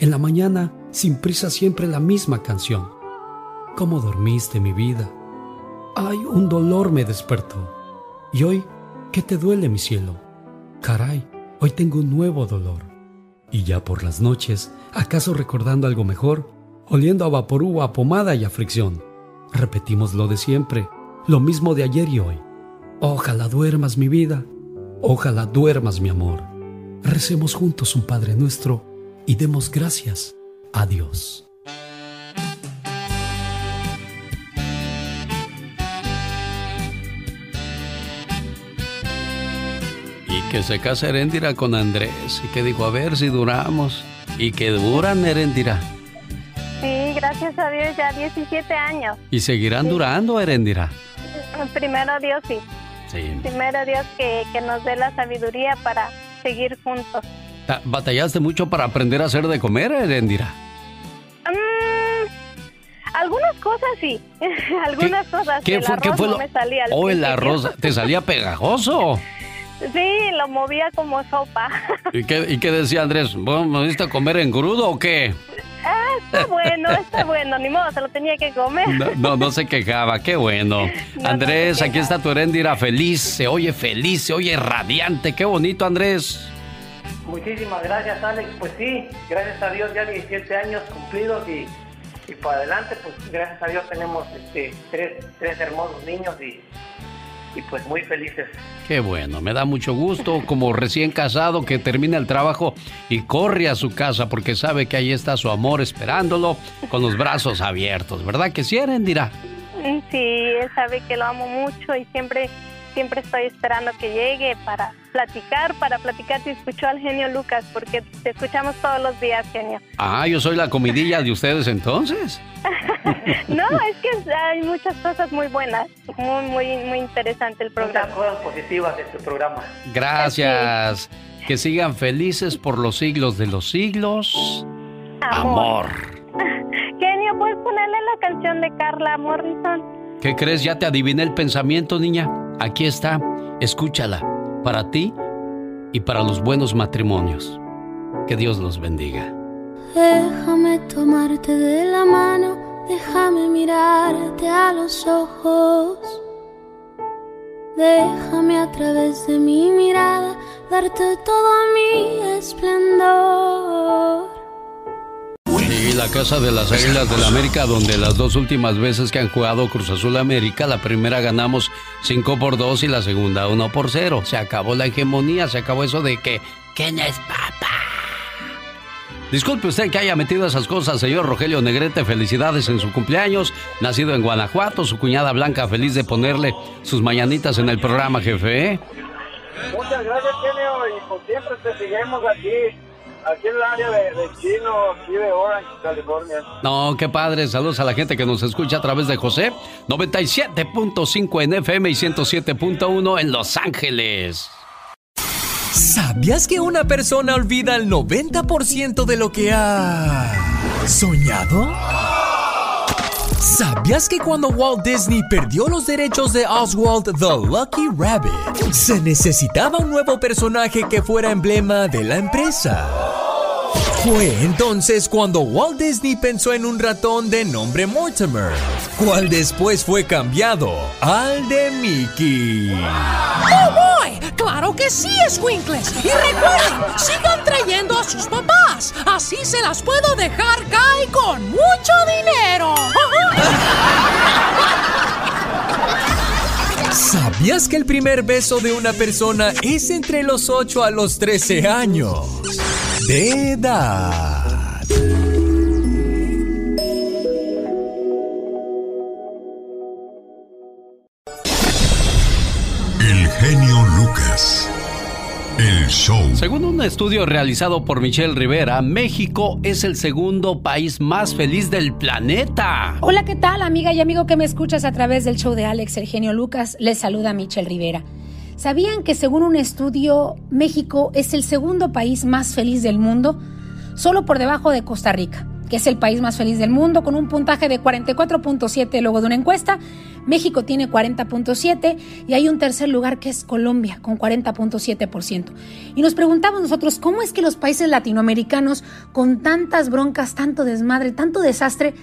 En la mañana, sin prisa, siempre la misma canción. ¿Cómo dormiste, mi vida? Ay, un dolor me despertó. Y hoy, ¿qué te duele, mi cielo? Caray, hoy tengo un nuevo dolor. Y ya por las noches, ¿acaso recordando algo mejor? Oliendo a vaporú, a pomada y a fricción. Repetimos lo de siempre, lo mismo de ayer y hoy. Ojalá duermas, mi vida. Ojalá duermas, mi amor. Recemos juntos un Padre nuestro y demos gracias a Dios.
Y que se casa Heréndira con Andrés y que dijo, a ver si duramos. Y que duran Heréndira.
Sí, gracias a Dios ya 17 años.
¿Y seguirán durando Heréndira?
Primero Dios sí.
Sí.
Primero Dios que, que nos dé la sabiduría para seguir juntos.
¿Batallaste mucho para aprender a hacer de comer, Erendira?
Mm, algunas cosas sí. (laughs) algunas cosas.
¿Qué
el
fue,
arroz
¿qué fue
no me salía al
Oh, el arroz. ¿Te salía pegajoso?
Sí, lo movía como sopa. (laughs)
¿Y qué, y qué decía Andrés? ¿Vos ¿Me diste comer en crudo o qué?
Ah, está bueno, está bueno. Ni modo, se lo tenía que comer.
No, no, no se quejaba, qué bueno. (laughs) Andrés, aquí está tu Erendira feliz, se oye feliz, se oye radiante, qué bonito Andrés.
Muchísimas gracias, Alex. Pues sí, gracias a Dios ya 17 años cumplidos y, y para adelante, pues gracias a Dios tenemos este, tres, tres hermosos niños y, y pues muy felices.
Qué bueno, me da mucho gusto como recién casado que termina el trabajo y corre a su casa porque sabe que ahí está su amor esperándolo con los brazos abiertos, ¿verdad que sí?
Mm, Sí, él sabe que lo amo mucho y siempre, siempre estoy esperando que llegue para platicar, para platicar si escuchó al genio Lucas, porque te escuchamos todos los días, genio. (laughs)
Ah, yo soy la comidilla de ustedes entonces.
no, es que hay muchas cosas muy buenas, muy, muy, muy interesante el programa.
Muchas cosas positivas de este programa.
Gracias. Que sigan felices por los siglos de los siglos.
Amor. (laughs) Genio, ¿puedes ponerle la canción de Carla Morrison?
¿Qué crees? Ya te adiviné el pensamiento, niña. Aquí está. Escúchala. Para ti y para los buenos matrimonios. Que Dios los bendiga.
Déjame tomarte de la mano, déjame mirarte a los ojos. Déjame a través de mi mirada darte todo mi esplendor.
Y la casa de las Águilas del la América, donde las dos últimas veces que han jugado Cruz Azul América, la primera ganamos 5 por 2 y la segunda 1 por 0. Se acabó la hegemonía, se acabó eso de que, ¿quién es papá? Disculpe usted que haya metido esas cosas, señor Rogelio Negrete. Felicidades en su cumpleaños. Nacido en Guanajuato, su cuñada Blanca feliz de ponerle sus mañanitas en el programa, jefe.
¿eh? Muchas gracias, Genio. Y por siempre te seguimos aquí, aquí en el área de, de Chino, aquí de Orange, California.
No, qué padre. Saludos a la gente que nos escucha a través de José. 97.5 en FM y 107.1 en Los Ángeles.
¿Sabías que una persona olvida el 90% de lo que ha soñado? ¿Sabías que cuando Walt Disney perdió los derechos de Oswald the Lucky Rabbit, se necesitaba un nuevo personaje que fuera emblema de la empresa? Fue entonces cuando Walt Disney pensó en un ratón de nombre Mortimer, cual después fue cambiado al de Mickey.
¡Oh, boy! ¡Claro que sí, Squinkles! Y recuerden, sigan trayendo a sus papás. Así se las puedo dejar caer con mucho dinero.
¿Sabías que el primer beso de una persona es entre los 8 a los 13 años? de edad.
Show.
Según un estudio realizado por Michelle Rivera, México es el segundo país más feliz del planeta.
Hola, ¿qué tal, amiga y amigo que me escuchas a través del show de Alex, el genio Lucas? Les saluda Michelle Rivera. ¿Sabían que según un estudio, México es el segundo país más feliz del mundo? Solo por debajo de Costa Rica, que es el país más feliz del mundo, con un puntaje de 44.7 luego de una encuesta. México tiene 40.7 y hay un tercer lugar que es Colombia, con 40.7%. Y nos preguntamos nosotros, ¿cómo es que los países latinoamericanos, con tantas broncas, tanto desmadre, tanto desastre,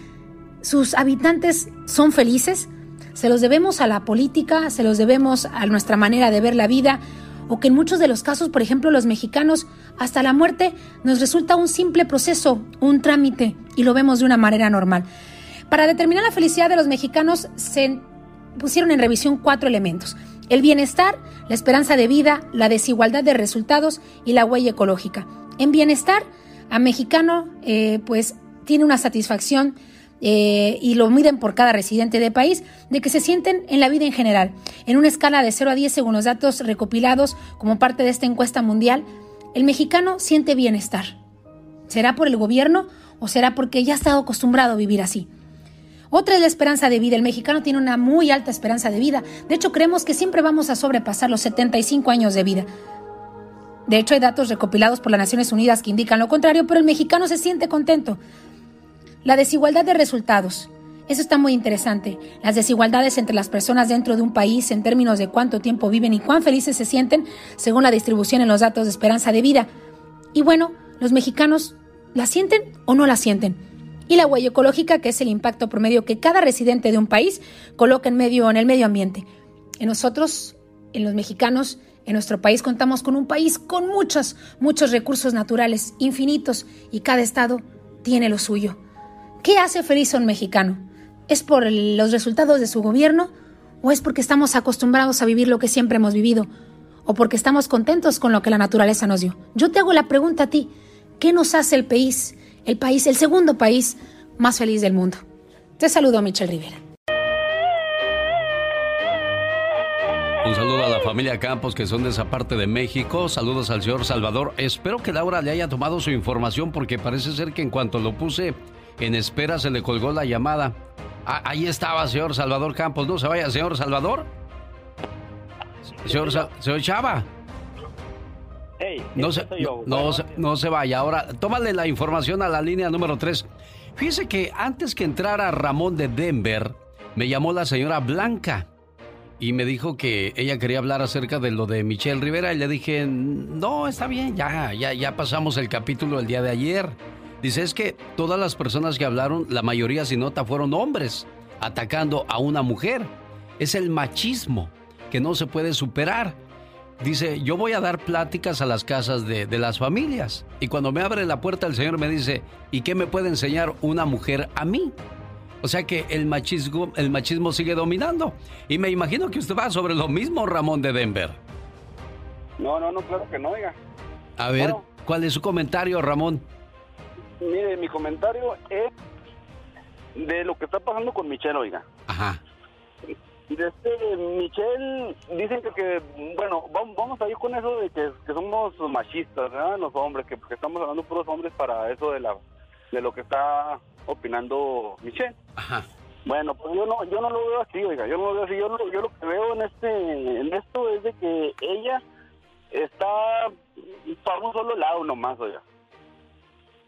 sus habitantes son felices? Se los debemos a la política, se los debemos a nuestra manera de ver la vida, o que en muchos de los casos, por ejemplo, los mexicanos, hasta la muerte nos resulta un simple proceso, un trámite, y lo vemos de una manera normal. Para determinar la felicidad de los mexicanos se pusieron en revisión cuatro elementos. El bienestar, la esperanza de vida, la desigualdad de resultados y la huella ecológica. En bienestar, a mexicano eh, pues tiene una satisfacción eh, y lo miden por cada residente del país, de que se sienten en la vida en general. En una escala de 0 a 10, según los datos recopilados como parte de esta encuesta mundial, el mexicano siente bienestar. ¿Será por el gobierno o será porque ya ha estado acostumbrado a vivir así? Otra es la esperanza de vida. El mexicano tiene una muy alta esperanza de vida. De hecho, creemos que siempre vamos a sobrepasar los 75 años de vida. De hecho, hay datos recopilados por las Naciones Unidas que indican lo contrario, pero el mexicano se siente contento. La desigualdad de resultados. Eso está muy interesante. Las desigualdades entre las personas dentro de un país en términos de cuánto tiempo viven y cuán felices se sienten según la distribución en los datos de esperanza de vida. Y bueno, los mexicanos la sienten o no la sienten. Y la huella ecológica, que es el impacto promedio que cada residente de un país coloca en, medio, en el medio ambiente. En nosotros, en los mexicanos, en nuestro país contamos con un país con muchos, muchos recursos naturales, infinitos, y cada estado tiene lo suyo. ¿Qué hace feliz a un mexicano? ¿Es por los resultados de su gobierno o es porque estamos acostumbrados a vivir lo que siempre hemos vivido o porque estamos contentos con lo que la naturaleza nos dio? Yo te hago la pregunta a ti, ¿qué nos hace el país, el país, el segundo país más feliz del mundo? Te saludo, Michelle Rivera.
Un saludo a la familia Campos que son de esa parte de México. Saludos al señor Salvador. Espero que Laura le haya tomado su información porque parece ser que en cuanto lo puse en espera se le colgó la llamada. Ah, ahí estaba, señor Salvador Campos. No se vaya, señor Salvador. Señor, señor Chava. no, se, no, no, se vaya. Ahora, tómale la información a la línea número 3. Fíjese que antes que entrara Ramón de Denver, me llamó la señora Blanca y me dijo que ella quería hablar acerca de lo de Michelle Rivera y le dije, no, está bien, ya, ya, ya pasamos el capítulo el día de ayer. Dice, es que todas las personas que hablaron, la mayoría sin nota, fueron hombres atacando a una mujer. Es el machismo que no se puede superar. Dice, yo voy a dar pláticas a las casas de, de, las familias. Y cuando me abre la puerta el Señor me dice, ¿y qué me puede enseñar una mujer a mí? O sea que el machismo, el machismo sigue dominando. Y me imagino que usted va sobre lo mismo, Ramón de Denver.
No, no, no, claro que no, oiga.
A ver, ¿cuál es su comentario, Ramón?
Mire, mi comentario es de lo que está pasando con Michelle, oiga.
Ajá.
Desde Michelle, dicen que, bueno, vamos, a ir con eso de que, somos machistas, ¿verdad? Los hombres, que, que estamos hablando puros hombres para eso de la de lo que está opinando Michelle.
Ajá.
Bueno, pues yo no, yo no lo veo así, oiga, yo no lo veo así. Yo lo, yo lo que veo en este, en esto es de que ella está para un solo lado nomás, oiga.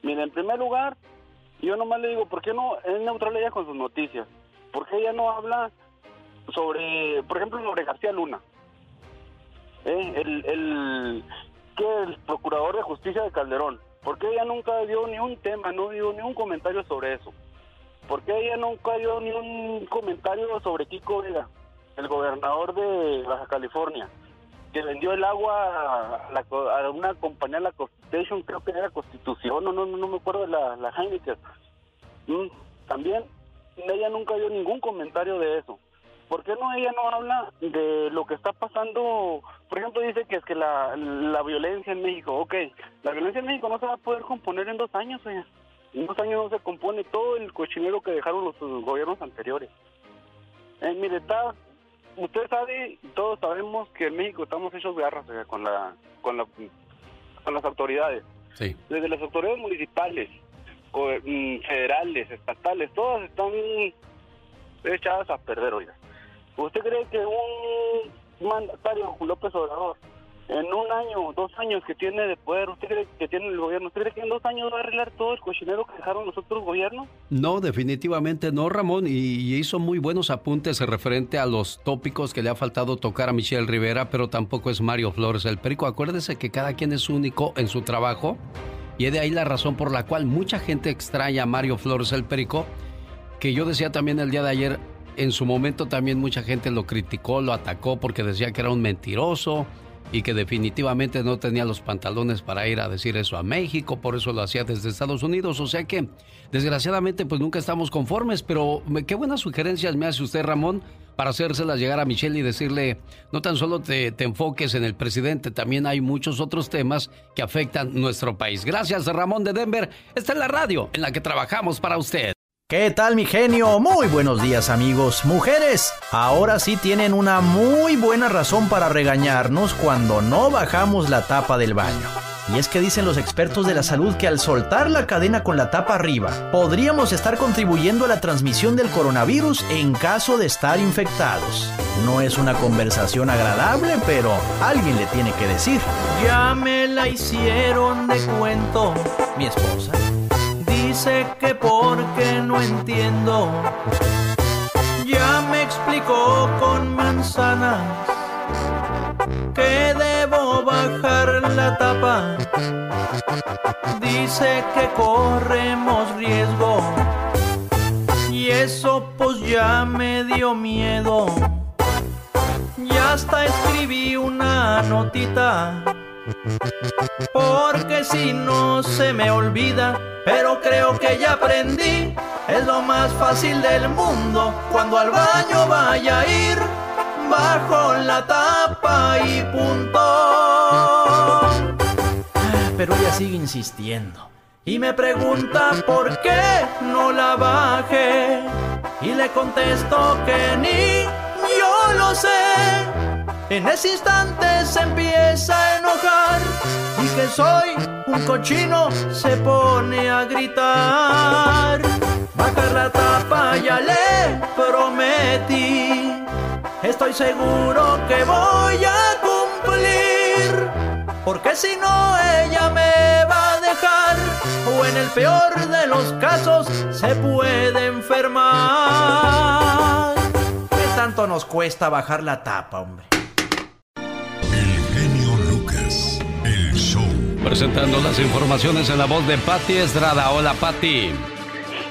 Mira, en primer lugar, yo nomás le digo, ¿por qué no es neutral ella con sus noticias? ¿Por qué ella no habla sobre, por ejemplo, sobre García Luna? ¿Eh? El, el, que el procurador de justicia de Calderón. ¿Por qué ella nunca dio ni un tema, no dio ni un comentario sobre eso? ¿Por qué ella nunca dio ni un comentario sobre Kiko Vega, el gobernador de Baja California, que vendió el agua a, una compañía, la Constitution, creo que era Constitución, no, no, no me acuerdo de la, la Heineken. Mm, también ella nunca dio ningún comentario de eso. ¿por qué no ella no habla de lo que está pasando? Por ejemplo, dice que es que la, la violencia en México, ok, la violencia en México no se va a poder componer en dos años, oye. En dos años no se compone todo el cochinero que dejaron los gobiernos anteriores. Eh, mire, está, usted sabe, todos sabemos que en México estamos hechos garras con la, con la, con las autoridades.
Sí.
Desde las autoridades municipales, mm, federales, estatales, todas están echadas a perder, oiga. ¿Usted cree que un mandatario, López Obrador, en un año, dos años que tiene de poder, ¿usted cree que tiene el gobierno? ¿Usted cree que en dos años va a arreglar todo el cochinero que dejaron los otros gobiernos?
No, definitivamente no, Ramón, y, hizo muy buenos apuntes referente a los tópicos que le ha faltado tocar a Michelle Rivera, pero tampoco es Mario Flores el Perico. Acuérdese que cada quien es único en su trabajo, y es de ahí la razón por la cual mucha gente extraña a Mario Flores el Perico, que yo decía también el día de ayer, en su momento también mucha gente lo criticó, lo atacó porque decía que era un mentiroso y que definitivamente no tenía los pantalones para ir a decir eso a México, por eso lo hacía desde Estados Unidos. O sea que, desgraciadamente, pues nunca estamos conformes, pero qué buenas sugerencias me hace usted, Ramón, para hacérselas llegar a Michelle y decirle, no tan solo te, te enfoques en el presidente, también hay muchos otros temas que afectan nuestro país. Gracias, Ramón de Denver. Esta es la radio en la que trabajamos para usted.
¿Qué tal mi genio? Muy buenos días amigos. Mujeres, ahora sí tienen una muy buena razón para regañarnos cuando no bajamos la tapa del baño. Y es que dicen los expertos de la salud que al soltar la cadena con la tapa arriba, podríamos estar contribuyendo a la transmisión del coronavirus en caso de estar infectados. No es una conversación agradable, pero alguien le tiene que decir. Ya me la hicieron de cuento, mi esposa dice que porque no entiendo. Ya me explicó con manzanas que debo bajar la tapa. Dice que corremos riesgo y eso pues ya me dio miedo. Ya hasta escribí una notita porque si no se me olvida, pero creo que ya aprendí, es lo más fácil del mundo. Cuando al baño vaya a ir, bajo la tapa y punto. Pero ella sigue insistiendo. Y me pregunta por qué no la baje. Y le contesto que ni yo lo sé. En ese instante se empieza a enojar y que soy un cochino se pone a gritar. Bajar la tapa ya le prometí, estoy seguro que voy a cumplir, porque si no ella me va a dejar o en el peor de los casos se puede enfermar. ¿Qué tanto nos cuesta bajar la tapa, hombre?
Presentando las informaciones en la voz de Patti Estrada. Hola, Patti.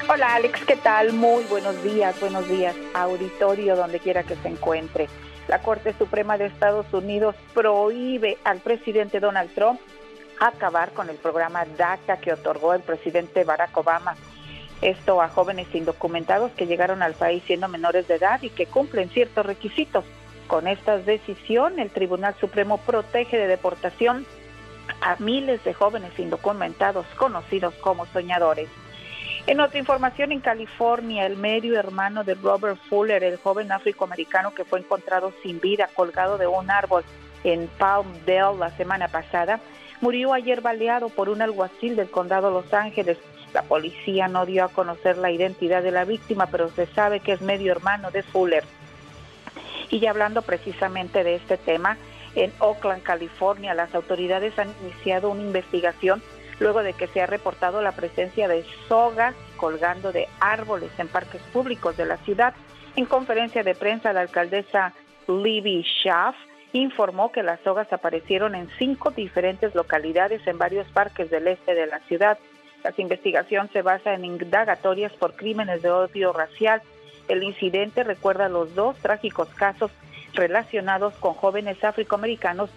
Hola, Alex, ¿qué tal? Muy buenos días, buenos días, auditorio, donde quiera que se encuentre. La Corte Suprema de Estados Unidos prohíbe al presidente Donald Trump acabar con el programa DACA que otorgó el presidente Barack Obama. Esto a jóvenes indocumentados que llegaron al país siendo menores de edad y que cumplen ciertos requisitos. Con esta decisión, el Tribunal Supremo protege de deportación a miles de jóvenes indocumentados conocidos como soñadores. En otra información, en California, el medio hermano de Robert Fuller, el joven afroamericano que fue encontrado sin vida colgado de un árbol en Palmdale la semana pasada, murió ayer baleado por un alguacil del condado Los Ángeles. La policía no dio a conocer la identidad de la víctima, pero se sabe que es medio hermano de Fuller. Y ya hablando precisamente de este tema, en Oakland, California, las autoridades han iniciado una investigación luego de que se ha reportado la presencia de sogas colgando de árboles en parques públicos de la ciudad. En conferencia de prensa, la alcaldesa Libby Schaff informó que las sogas aparecieron en cinco diferentes localidades en varios parques del este de la ciudad. La investigación se basa en indagatorias por crímenes de odio racial. El incidente recuerda los dos trágicos casos relacionados con jóvenes afroamericanos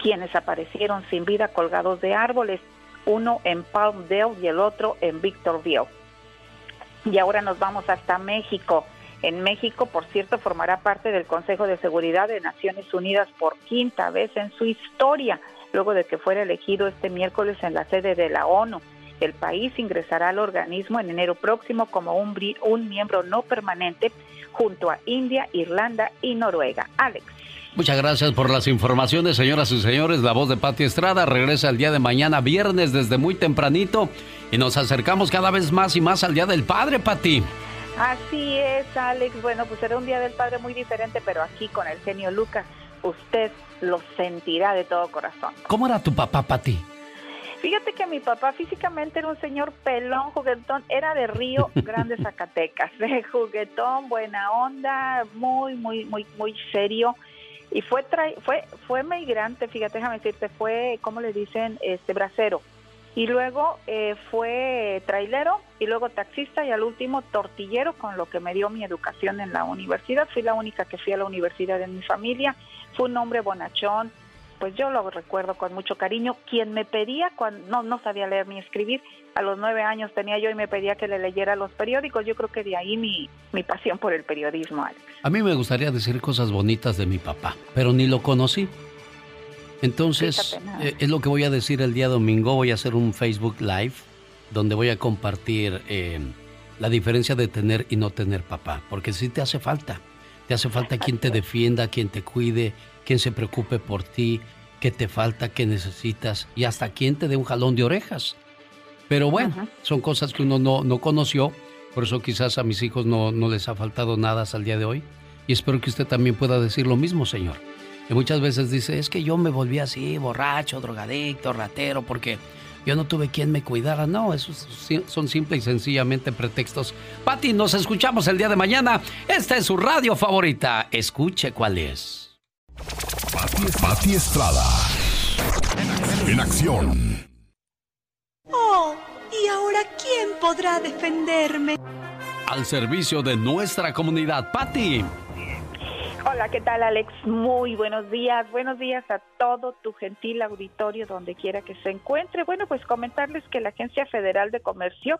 quienes aparecieron sin vida colgados de árboles, uno en Palmdale y el otro en Victorville. Y ahora nos vamos hasta México. En México, por cierto, formará parte del Consejo de Seguridad de Naciones Unidas por quinta vez en su historia, luego de que fuera elegido este miércoles en la sede de la ONU. El país ingresará al organismo en enero próximo como un, un miembro no permanente junto a India, Irlanda y Noruega. Alex.
Muchas gracias por las informaciones, señoras y señores. La voz de Pati Estrada regresa el día de mañana, viernes, desde muy tempranito. Y nos acercamos cada vez más y más al Día del Padre, Pati.
Así es, Alex. Bueno, pues será un Día del Padre muy diferente, pero aquí con el genio Lucas, usted lo sentirá de todo corazón.
¿Cómo era tu papá, Pati?
Fíjate que mi papá físicamente era un señor pelón, juguetón, era de Río (laughs) Grande, Zacatecas, de juguetón, buena onda, muy, muy, muy, muy serio. Y fue, fue, fue migrante, fíjate, déjame decirte, fue, ¿cómo le dicen? Este, bracero. Y luego eh, fue trailero y luego taxista y al último tortillero, con lo que me dio mi educación en la universidad. Fui la única que fui a la universidad en mi familia. Fue un hombre bonachón, pues yo lo recuerdo con mucho cariño. Quien me pedía, cuando no, no sabía leer ni escribir, a los nueve años tenía yo y me pedía que le leyera los periódicos. Yo creo que de ahí mi, mi pasión por el periodismo, Alex.
A mí me gustaría decir cosas bonitas de mi papá, pero ni lo conocí. Entonces, eh, es lo que voy a decir el día domingo. Voy a hacer un Facebook Live donde voy a compartir eh, la diferencia de tener y no tener papá, porque sí te hace falta. Te hace falta quien te defienda, quien te cuide, quien se preocupe por ti, qué te falta, qué necesitas y hasta quien te dé un jalón de orejas. Pero bueno, son cosas que uno no, no, conoció, por eso quizás a mis hijos no, no les ha faltado nada hasta el día de hoy. Y espero que usted también pueda decir lo mismo, señor. Que muchas veces dice, es que yo me volví así, borracho, drogadicto, ratero, porque yo no tuve quien me cuidara. No, esos son simple y sencillamente pretextos. Pati, nos escuchamos el día de mañana. Esta es su radio favorita. Escuche cuál es.
Pati, Estrada. En acción.
Oh, ¿y ahora quién podrá defenderme?
Al servicio de nuestra comunidad, Pati.
Hola, ¿qué tal Alex? Muy buenos días. Buenos días a todo tu gentil auditorio donde quiera que se encuentre. Bueno, pues comentarles que la Agencia Federal de Comercio,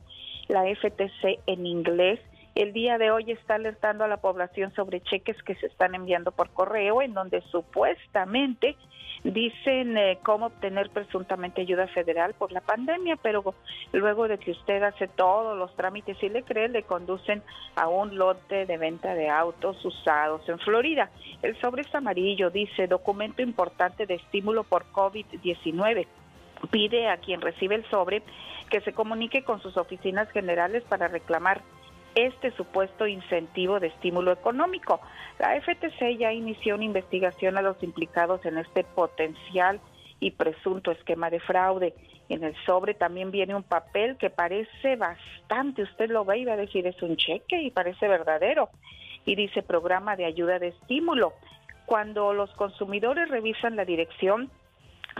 la FTC en inglés, el día de hoy está alertando a la población sobre cheques que se están enviando por correo en donde supuestamente dicen eh, cómo obtener presuntamente ayuda federal por la pandemia, pero luego de que usted hace todos los trámites y le cree, le conducen a un lote de venta de autos usados en Florida. El sobre es amarillo, dice documento importante de estímulo por COVID-19 pide a quien recibe el sobre que se comunique con sus oficinas generales para reclamar este supuesto incentivo de estímulo económico. La FTC ya inició una investigación a los implicados en este potencial y presunto esquema de fraude. En el sobre también viene un papel que parece bastante, usted lo ve y va a decir es un cheque y parece verdadero. Y dice programa de ayuda de estímulo. Cuando los consumidores revisan la dirección,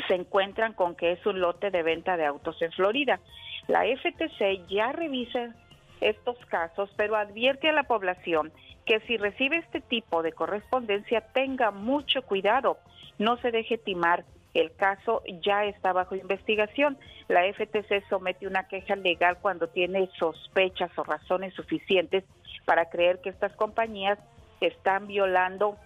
se encuentran con que es un lote de venta de autos en Florida. La FTC ya revisa estos casos, pero advierte a la población que si recibe este tipo de correspondencia tenga mucho cuidado, no se deje timar. El caso ya está bajo investigación. La FTC somete una queja legal cuando tiene sospechas o razones suficientes para creer que estas compañías están violando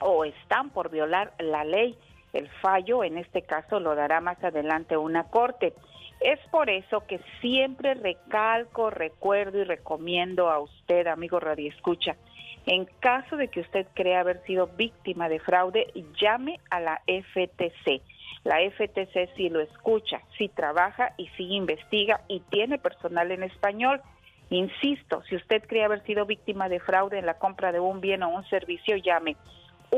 o están por violar la ley. El fallo, en este caso, lo dará más adelante una corte. Es por eso que siempre recalco, recuerdo y recomiendo a usted, amigo Radio Escucha, en caso de que usted crea haber sido víctima de fraude, llame a la FTC. La FTC si lo escucha, si trabaja y si investiga y tiene personal en español. Insisto, si usted cree haber sido víctima de fraude en la compra de un bien o un servicio, llame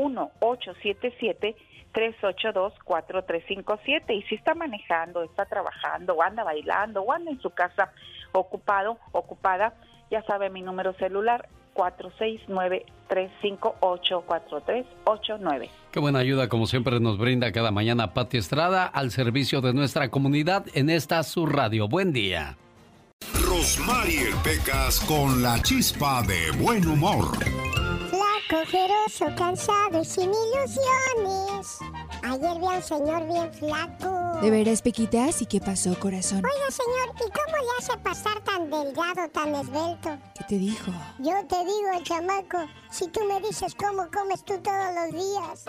1877 382-4357. Y si está manejando, está trabajando, o anda bailando, o anda en su casa ocupado, ocupada, ya sabe mi número celular, 469-358-4389.
Qué buena ayuda, como siempre, nos brinda cada mañana Pati Estrada al servicio de nuestra comunidad en esta su radio. Buen día.
Rosmarie Pecas con la chispa de buen humor
cojeroso, cansado y sin ilusiones. Ayer vi a un señor bien flaco.
¿De veras, Pequitas? ¿Y qué pasó, corazón?
Oiga, señor, ¿y cómo le hace pasar tan delgado, tan esbelto?
¿Qué te dijo?
Yo te digo, chamaco, si tú me dices cómo comes tú todos los días.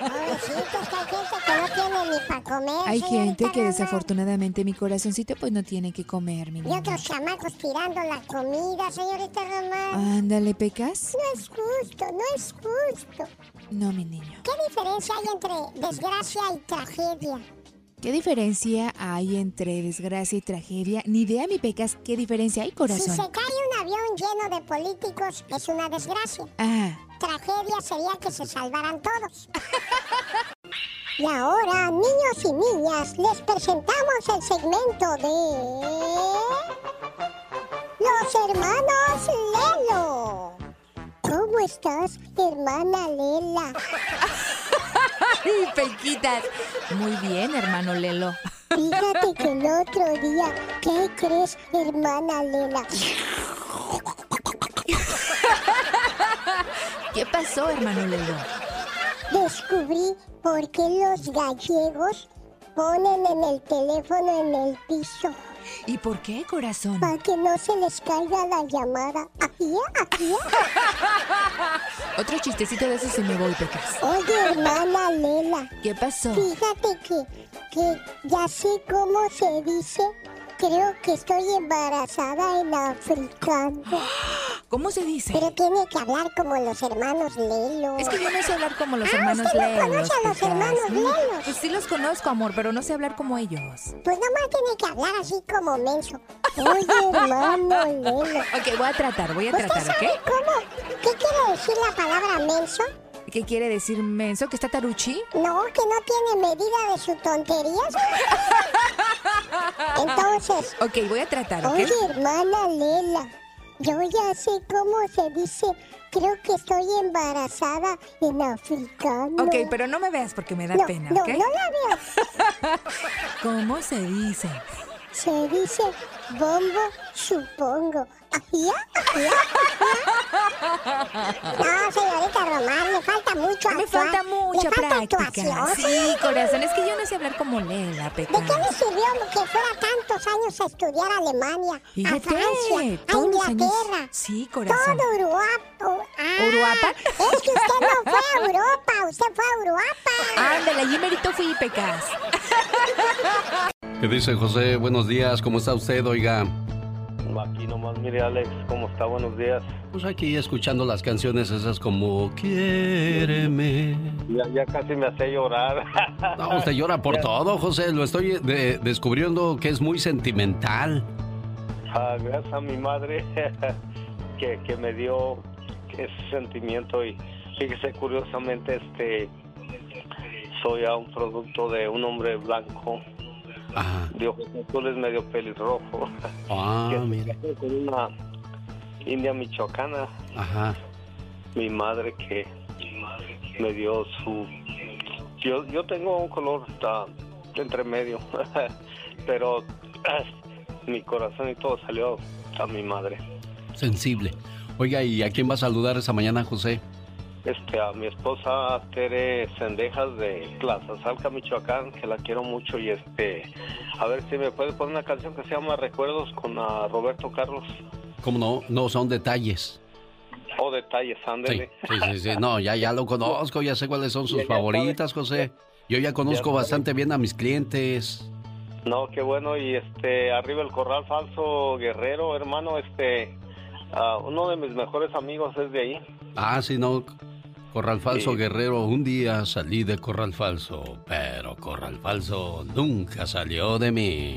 Pobrecitos, que hay gente que no tiene ni para comer.
Hay gente que desafortunadamente mi corazoncito pues no tiene que comer, mi
Y otros chamacos tirando la comida, señorita Román.
Ándale, Pecas.
No es justo, no es justo.
No, mi niño.
¿Qué diferencia hay entre desgracia y tragedia?
¿Qué diferencia hay entre desgracia y tragedia? Ni idea, mi pecas, ¿qué diferencia hay, corazón?
Si se cae un avión lleno de políticos, es una desgracia.
Ah.
Tragedia sería que se salvaran todos. y ahora, niños y niñas, les presentamos el segmento de... Los hermanos Lelo. ¿Cómo estás, hermana Lela?
¡Ay, Pequitas! Muy bien, hermano Lelo.
Fíjate que el otro día, ¿qué crees, hermana Lela?
¿Qué pasó, hermano Lelo?
Descubrí por qué los gallegos ponen en el teléfono en el piso.
¿Y por qué, corazón?
Para que no se les caiga la llamada. Aquí, aquí. (laughs)
Otro chistecito de eso se me voy, Pecas.
Oye, hermana Lela.
¿Qué pasó?
Fíjate que, que ya sé cómo se dice creo que estoy embarazada en africano. (gasps) (gasps)
¿Cómo se dice?
Pero tiene que hablar como los hermanos Lelo.
Es que yo no sé hablar como los
ah,
hermanos
¿usted
Lelo.
no conoce a los hermanos Lelo?
Pues sí los conozco, amor, pero no sé hablar como ellos.
Pues nomás tiene que hablar así como menso. Oye, hermano Lelo. (laughs)
Ok, voy a tratar, voy a
¿Usted
tratar,
sabe
¿ok?
cómo? ¿Qué quiere decir la palabra menso?
¿Qué quiere decir menso? ¿Que está taruchi?
No, que no tiene medida de sus tonterías. (laughs) Entonces.
Ok, voy a tratar, ¿ok?
Oye, hermana Lela, yo ya sé cómo se dice. Creo que estoy embarazada en africano.
Ok, pero no me veas porque me da
no,
pena,
no. No, la veo. (laughs)
¿Cómo se dice?
Se dice bombo, supongo. ¿Ya? No, señorita Román, le falta mucho
Me
actuar.
falta mucha
le falta
práctica.
actuación.
Sí, corazón, es que yo no sé hablar como Lela,
¿De
Pecas.
qué le sirvió que fuera tantos años a estudiar a Alemania, a
Fíjate,
Francia, a
los años.
Inglaterra?
Sí, corazón.
Todo Europa. Ah,
¿Uruapa?
Es que usted no fue a Europa, usted fue a Uruapa.
Ándale, allí merito fui, Pecas.
¿Qué dice José? Buenos días, ¿cómo está usted? Oiga,
Aquí nomás, mire Alex, ¿cómo está? Buenos días.
Pues aquí escuchando las canciones esas como Quiéreme.
Ya, ya casi me hace llorar. (laughs)
No, usted llora por todo, José. Lo estoy descubriendo que es muy sentimental.
Ah, gracias a mi madre (laughs) que, que me dio ese sentimiento y fíjese curiosamente este soy a un producto de un hombre blanco Ajá. de ojos azules medio pelirrojo.
Ah, mira.
Con una india michoacana.
Ajá.
Mi madre que me dio su... Yo, yo tengo un color entre medio, (laughs) pero (clears throat) mi corazón y todo salió a mi madre.
Sensible. Oiga, ¿y a quién va a saludar esa mañana, José?
Este, a mi esposa Tere Sendejas de Plaza Salca, Michoacán, que la quiero mucho y este, a ver si me puede poner una canción que se llama Recuerdos con Roberto Carlos.
¿Cómo no? No, son detalles.
Oh, detalles, ándele.
Sí, sí, sí, no, ya, ya lo conozco, ya sé cuáles son sus favoritas, José. Yo ya conozco bastante bien a mis clientes.
No, qué bueno, y este, arriba el corral falso guerrero, hermano, este, uh, uno de mis mejores amigos es de ahí.
Ah, sí, no, Corral Falso Guerrero, un día salí de Corral Falso, pero Corral Falso nunca salió de mí.